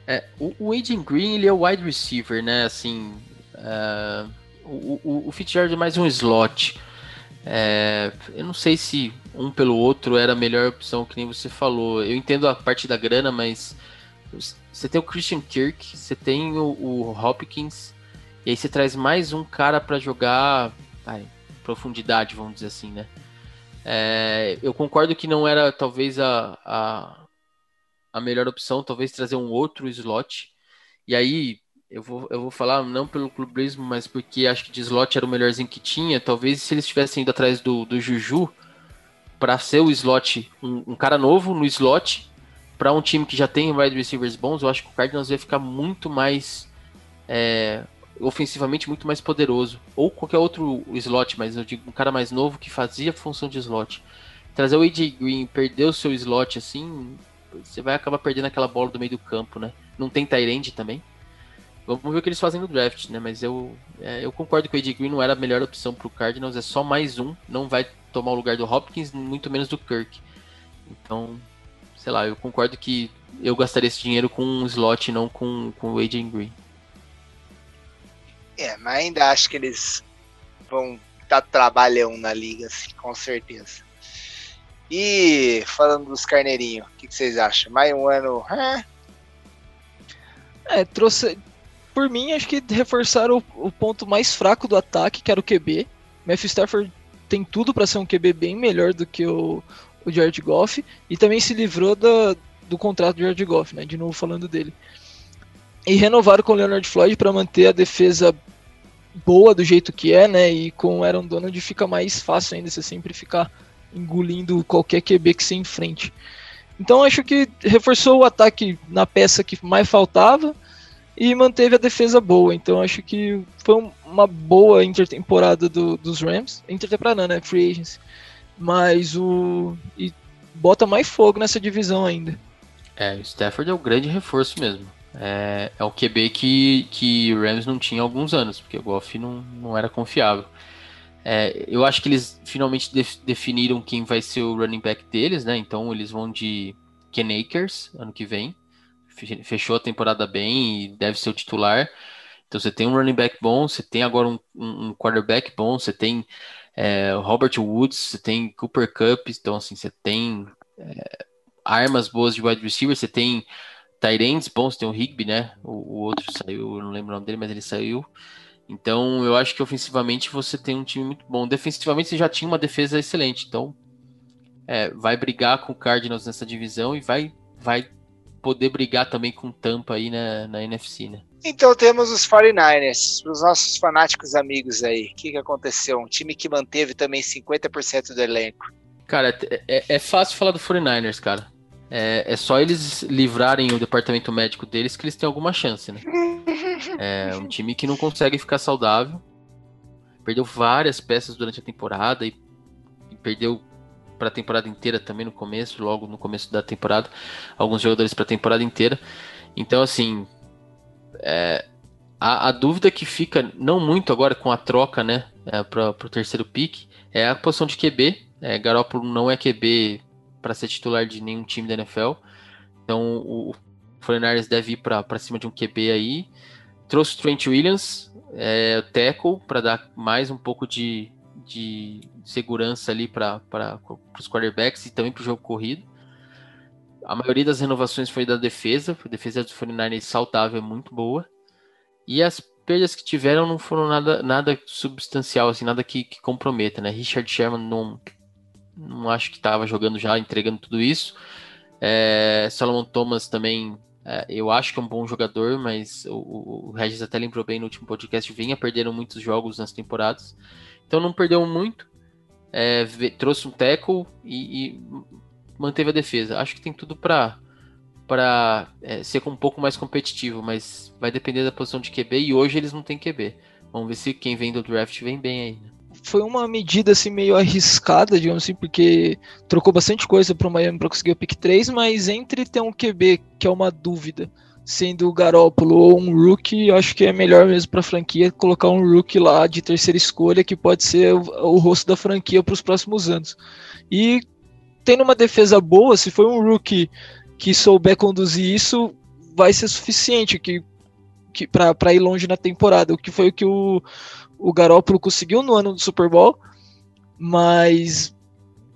É, o, Agent Green ele é o wide receiver, né? Assim, uh, o, o, o Fitzgerald é mais um slot. É, eu não sei se um pelo outro era a melhor opção, que nem você falou. Eu entendo a parte da grana, mas você tem o Christian Kirk, você tem o, o Hopkins, e aí você traz mais um cara para jogar ai, profundidade, vamos dizer assim, né? É, eu concordo que não era talvez a, a, a melhor opção, talvez trazer um outro slot. E aí eu vou, eu vou falar não pelo clubismo, mas porque acho que de slot era o melhorzinho que tinha. Talvez se eles tivessem ido atrás do, do Juju para ser o slot, um, um, cara novo no slot, para um time que já tem wide receivers bons, eu acho que o Cardinals ia ficar muito mais é, ofensivamente muito mais poderoso. Ou qualquer outro slot, mas eu digo um cara mais novo que fazia função de slot. Trazer o AJ Green, perder o seu slot assim, você vai acabar perdendo aquela bola do meio do campo, né? Não tem Tyrande também. Vamos ver o que eles fazem no draft, né? Mas eu, é, eu concordo que o AJ Green não era a melhor opção para o Cardinals, é só mais um, não vai tomar o lugar do Hopkins, muito menos do Kirk. Então, sei lá, eu concordo que eu gastaria esse dinheiro com um slot, não com, com o AJ Green. É, mas ainda acho que eles vão estar tá trabalhando na liga, assim, com certeza. E falando dos carneirinhos, o que, que, vocês acham? Mais um ano. É, trouxe, por mim, acho que reforçaram o, o, ponto mais fraco do ataque, que era o QB. Matthew Stafford tem tudo para ser um QB bem melhor do que o, o George Goff. E também se livrou da, do contrato do George Goff, né? De novo falando dele. E renovaram com o Leonard Floyd para manter a defesa boa do jeito que é, né? E com o Aaron Donald fica mais fácil ainda você sempre ficar engolindo qualquer QB que se enfrente. Então acho que reforçou o ataque na peça que mais faltava e manteve a defesa boa. Então acho que foi uma boa intertemporada do, dos Rams. Intertemporada, né? Free Agency. Mas o. E bota mais fogo nessa divisão ainda. É, o Stafford é o grande reforço mesmo. É, é o QB que, que o Rams não tinha há alguns anos, porque o Goff não, não era confiável. É, eu acho que eles finalmente def, definiram quem vai ser o running back deles, né? Então eles vão de Ken Akers ano que vem. Fechou a temporada bem e deve ser o titular. Então você tem um running back bom, você tem agora um, um quarterback bom, você tem é, Robert Woods, você tem Cooper Cup, então assim, você tem é, armas boas de wide receiver, você tem Tyrants bons, tem o Higby, né? O, o, outro saiu, não lembro o nome dele, mas ele saiu. Então eu acho que ofensivamente você tem um time muito bom. Defensivamente você já tinha uma defesa excelente, então é, vai brigar com o Cardinals nessa divisão e vai, vai poder brigar também com Tampa aí na, na NFC, né? Então temos os 49ers, os nossos fanáticos amigos aí. O que, que aconteceu? Um time que manteve também 50% do elenco. Cara, é, é, fácil falar do 49ers, cara. É, é, só eles livrarem o departamento médico deles que eles têm alguma chance, né? É um time que não consegue ficar saudável. Perdeu várias peças durante a temporada e, e perdeu para a temporada inteira também no começo, logo no começo da temporada, alguns jogadores para a temporada inteira. Então, assim, é, a, a, dúvida que fica, não muito agora com a troca, né, é, para o terceiro pick, é a posição de QB. É, Garoppolo não é QB para ser titular de nenhum time da NFL. Então, o, o 49 deve ir para cima de um QB aí. Trouxe o Trent Williams, é, tackle, para dar mais um pouco de, de segurança ali para os quarterbacks e também para o jogo corrido. A maioria das renovações foi da defesa, a defesa do 49 saudável é muito boa. E as perdas que tiveram não foram nada, nada substancial, assim, nada que, que comprometa, né? Richard Sherman não, não acho que estava jogando já, entregando tudo isso. É, Solomon Thomas também, é, eu acho que é um bom jogador, mas o, o Regis até lembrou bem no último podcast, vinha perdendo muitos jogos nas temporadas. Então não perdeu muito, é, trouxe um tackle e, e, manteve a defesa. Acho que tem tudo para para é, ser um pouco mais competitivo, mas vai depender da posição de QB e hoje eles não têm QB. Vamos ver se quem vem do draft vem bem aí. Né? Foi uma medida assim meio arriscada, digamos assim, porque trocou bastante coisa para o Miami para conseguir o pick 3, mas entre ter um QB que é uma dúvida sendo o Garópolo ou um rookie, acho que é melhor mesmo para a franquia colocar um rookie lá de terceira escolha que pode ser o, o rosto da franquia para os próximos anos. E tendo uma defesa boa, se for um rookie que souber conduzir isso, vai ser suficiente que, que para ir longe na temporada, o que foi o que o, o Garópolo conseguiu no ano do Super Bowl, mas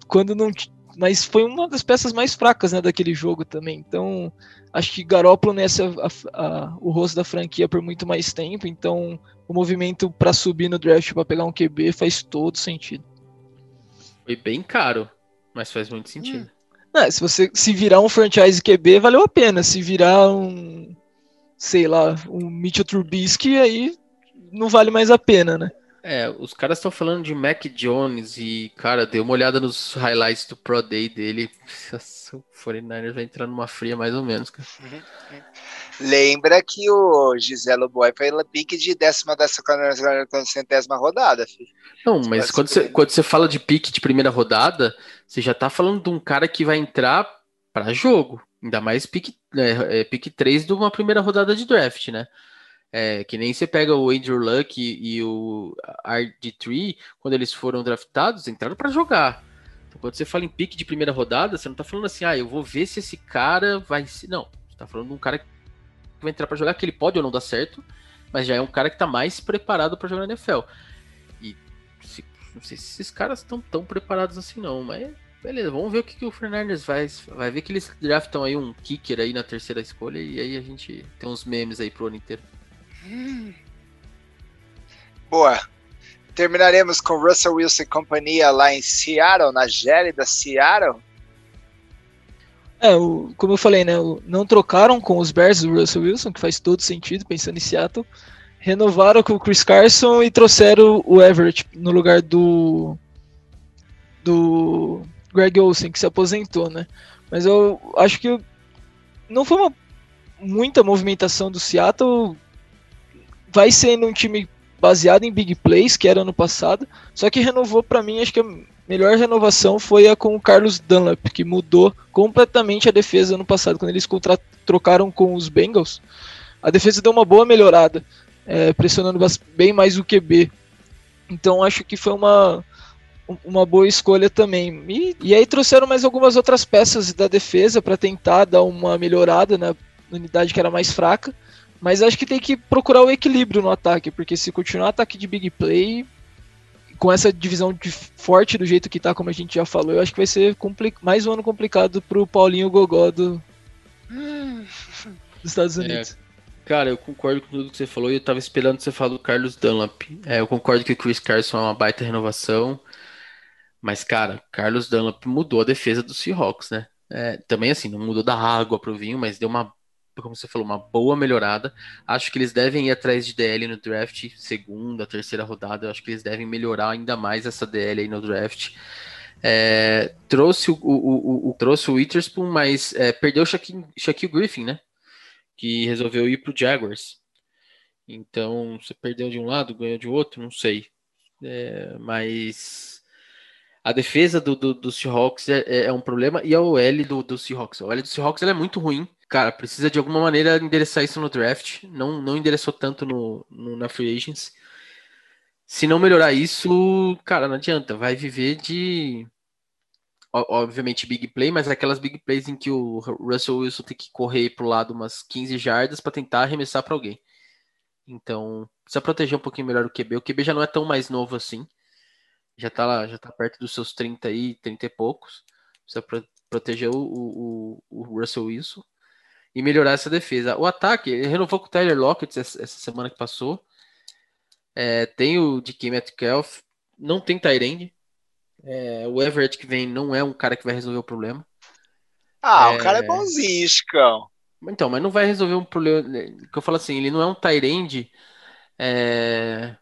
quando não mas foi uma das peças mais fracas né, daquele jogo também. Então, acho que Garoppolo nessa a, a, o rosto da franquia por muito mais tempo. Então, o movimento para subir no draft para pegar um QB faz todo sentido. Foi bem caro, mas faz muito sentido. Hum. Não, se você se virar um franchise QB, valeu a pena. Se virar um, sei lá, um Mitchell Trubisky, aí não vale mais a pena, né? É, os caras estão falando de Mac Jones e, cara, dei uma olhada nos highlights do Pro Day dele. o 49ers vai entrar numa fria mais ou menos, cara. Lembra que o Giselo Boy foi pique de décima dessa centésima rodada, filho. Não, mas quando você, quando você fala de pique de primeira rodada, você já tá falando de um cara que vai entrar para jogo. Ainda mais pique, é, é, pique 3 de uma primeira rodada de draft, né? É, que nem você pega o Andrew Luck e, e o RD3, quando eles foram draftados, entraram para jogar. Então, quando você fala em pique de primeira rodada, você não tá falando assim, ah, eu vou ver se esse cara vai. Não, você tá falando de um cara que vai entrar para jogar, que ele pode ou não dar certo, mas já é um cara que tá mais preparado para jogar na NFL. E se, não sei se esses caras estão tão preparados assim, não, mas beleza, vamos ver o que, que o Fernandes vai. Vai ver que eles draftam aí um kicker aí na terceira escolha e aí a gente tem uns memes aí pro ano inteiro. Boa. Terminaremos com Russell Wilson e companhia lá em Seattle, na gélida Seattle. É, o, como eu falei, né? O, não trocaram com os Bears do Russell Wilson, que faz todo sentido, pensando em Seattle. Renovaram com o Chris Carson e trouxeram o Everett no lugar do. do Greg Olsen, que se aposentou, né? Mas eu acho que não foi uma muita movimentação do Seattle. Vai sendo um time baseado em big plays, que era ano passado. Só que renovou para mim, acho que a melhor renovação foi a com o Carlos Dunlap, que mudou completamente a defesa ano passado, quando eles trocaram com os Bengals. A defesa deu uma boa melhorada, é, pressionando bem mais o QB. Então acho que foi uma, uma boa escolha também. E, e aí trouxeram mais algumas outras peças da defesa para tentar dar uma melhorada na unidade que era mais fraca. Mas acho que tem que procurar o equilíbrio no ataque, porque se continuar ataque de big play, com essa divisão de forte do jeito que tá, como a gente já falou, eu acho que vai ser mais um ano complicado pro Paulinho Gogó do, dos Estados Unidos. É, cara, eu concordo com tudo que você falou e eu tava esperando você falar do Carlos Dunlap. É, eu concordo que o Chris Carson é uma baita renovação, mas, cara, Carlos Dunlap mudou a defesa do Seahawks, né? É, também assim, não mudou da água pro vinho, mas deu uma como você falou, uma boa melhorada. Acho que eles devem ir atrás de DL no draft, segunda, terceira rodada. Eu acho que eles devem melhorar ainda mais essa DL aí no draft. É, trouxe o, o, o, o, trouxe o Witherspoon, mas é, perdeu o Shaquille, Shaquille Griffin, né? Que resolveu ir pro Jaguars. Então, você perdeu de um lado, ganhou de outro, não sei. É, mas a defesa do, do, do Seahawks é, é, é, um problema e a OL do, do Seahawks. A OL do Seahawks é muito ruim cara, precisa de alguma maneira endereçar isso no draft. Não, não endereçou tanto no, no, na free agents. Se não melhorar isso, cara, não adianta. Vai viver de. Obviamente, big play, mas aquelas big plays em que o Russell Wilson tem que correr pro lado umas 15 jardas para tentar arremessar para alguém. Então, precisa proteger um pouquinho melhor o QB. O QB já não é tão mais novo assim. Já tá lá, já tá perto dos seus 30 aí, 30 e poucos. Precisa pro, proteger o, o, o Russell Wilson e melhorar essa defesa. O ataque, ele renovou com o Tyler Lockett essa, semana que passou. É, tem o DK Metcalf, não tem Tyrande. É, o Everett que vem não é um cara que vai resolver o problema. Ah, é... o cara é bonzinho, Chicão. Então, mas não vai resolver um problema. Né, que eu falo assim, ele não é um Tyrande. É...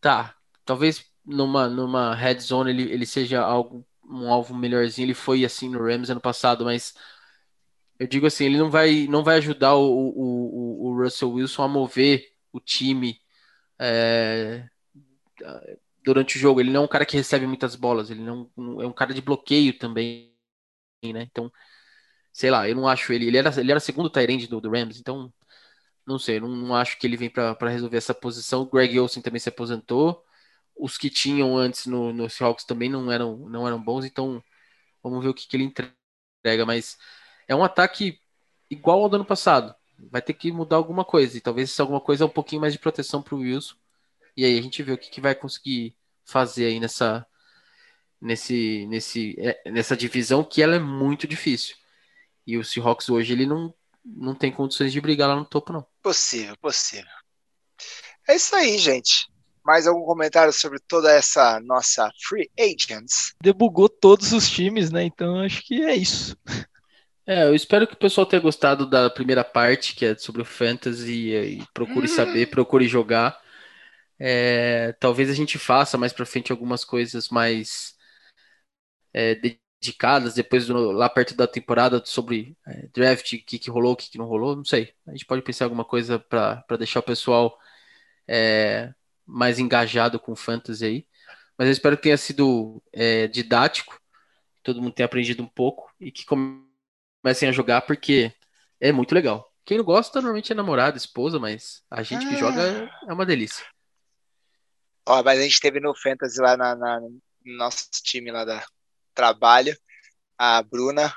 Tá, talvez numa, numa red zone ele, ele seja algo, um alvo melhorzinho. Ele foi assim no Rams ano passado, mas eu digo assim, ele não vai, não vai ajudar o, o, o Russell Wilson a mover o time é, durante o jogo. Ele não é um cara que recebe muitas bolas, ele não é um cara de bloqueio também, né? Então, sei lá, eu não acho ele. Ele era, ele era segundo Tyrande do, do Rams, então não sei, não, não acho que ele vem para resolver essa posição. O Greg Olsen também se aposentou. Os que tinham antes no, no Seahawks também não eram, não eram bons, então vamos ver o que, que ele entrega. Mas é um ataque igual ao do ano passado. Vai ter que mudar alguma coisa. E talvez essa alguma coisa é um pouquinho mais de proteção para o Wilson. E aí a gente vê o que, que vai conseguir fazer aí nessa, nesse, nesse, é, nessa divisão que ela é muito difícil. E o Seahawks hoje ele não, não tem condições de brigar lá no topo, não. Possível, possível. É isso aí, gente. Mais algum comentário sobre toda essa nossa free agents? Debugou todos os times, né? Então acho que é isso. É, eu espero que o pessoal tenha gostado da primeira parte, que é sobre o Fantasy, e procure hum. saber, procure jogar. É, talvez a gente faça mais pra frente algumas coisas mais é, dedicadas, depois do, lá perto da temporada, sobre é, draft, o que, que rolou, o que, que não rolou, não sei. A gente pode pensar alguma coisa para deixar o pessoal é, mais engajado com o Fantasy aí. Mas eu espero que tenha sido é, didático, todo mundo tenha aprendido um pouco e que comecem a jogar porque é muito legal. Quem não gosta normalmente é namorado, esposa, mas a gente que joga ah. é uma delícia. Ó, mas a gente teve no Fantasy lá na, na, no nosso time lá da trabalho, a Bruna,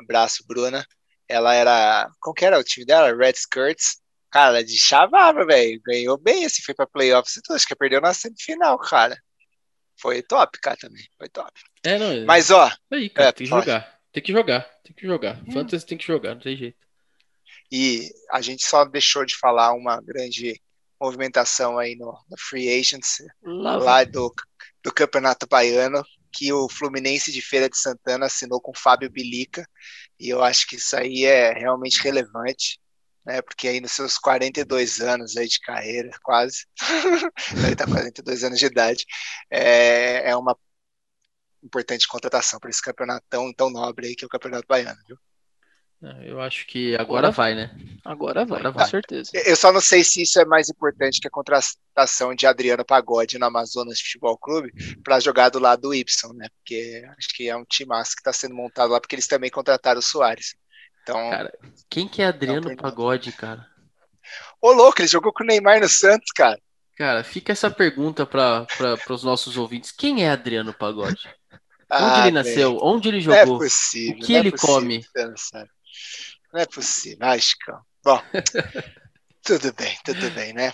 abraço Bruna, ela era, como que era o time dela? Red Skirts, cara, ela de chavava, velho, ganhou bem, assim, foi pra playoffs e tudo, acho que perdeu na semifinal, cara. Foi top, cara, também, foi top. É, não, mas, ó... Aí, cara, é, tem que jogar. Tem que jogar, tem que jogar. Hum. Fantasy tem que jogar, não tem jeito. E a gente só deixou de falar uma grande movimentação aí no, no Free Agents, lá, lá do, do Campeonato Baiano, que o Fluminense de Feira de Santana assinou com Fábio Bilica, e eu acho que isso aí é realmente relevante, né, porque aí nos seus 42 anos aí de carreira, quase, ele está 42 anos de idade, é, é uma importante contratação para esse campeonato tão, tão nobre aí que é o Campeonato Baiano, viu? Eu acho que agora, agora vai, né? Agora vai, agora vai, com certeza. Eu só não sei se isso é mais importante que a contratação de Adriano Pagode no Amazonas Futebol Clube para jogar do lado do Y, né? Porque acho que é um time que está sendo montado lá, porque eles também contrataram o Soares. Então, cara, quem que é Adriano Pagode, cara? Ô, louco, ele jogou com o Neymar no Santos, cara. Cara, fica essa pergunta para os nossos ouvintes. Quem é Adriano Pagode? Ah, Onde ele nasceu? Bem. Onde ele jogou? Não é possível. O que ele é possível, come? Não é possível. Ai, Chicão. Bom, tudo bem, tudo bem, né?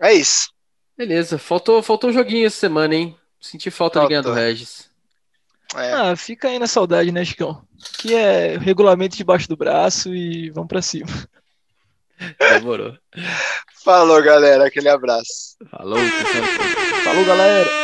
É isso. Beleza. Faltou, faltou um joguinho essa semana, hein? Senti falta faltou. de ganhar do Regis. É. Ah, fica aí na saudade, né, Chicão? Que é regulamento debaixo do braço e vamos pra cima. Demorou. Falou, galera. Aquele abraço. Falou, pessoal. Falou, galera.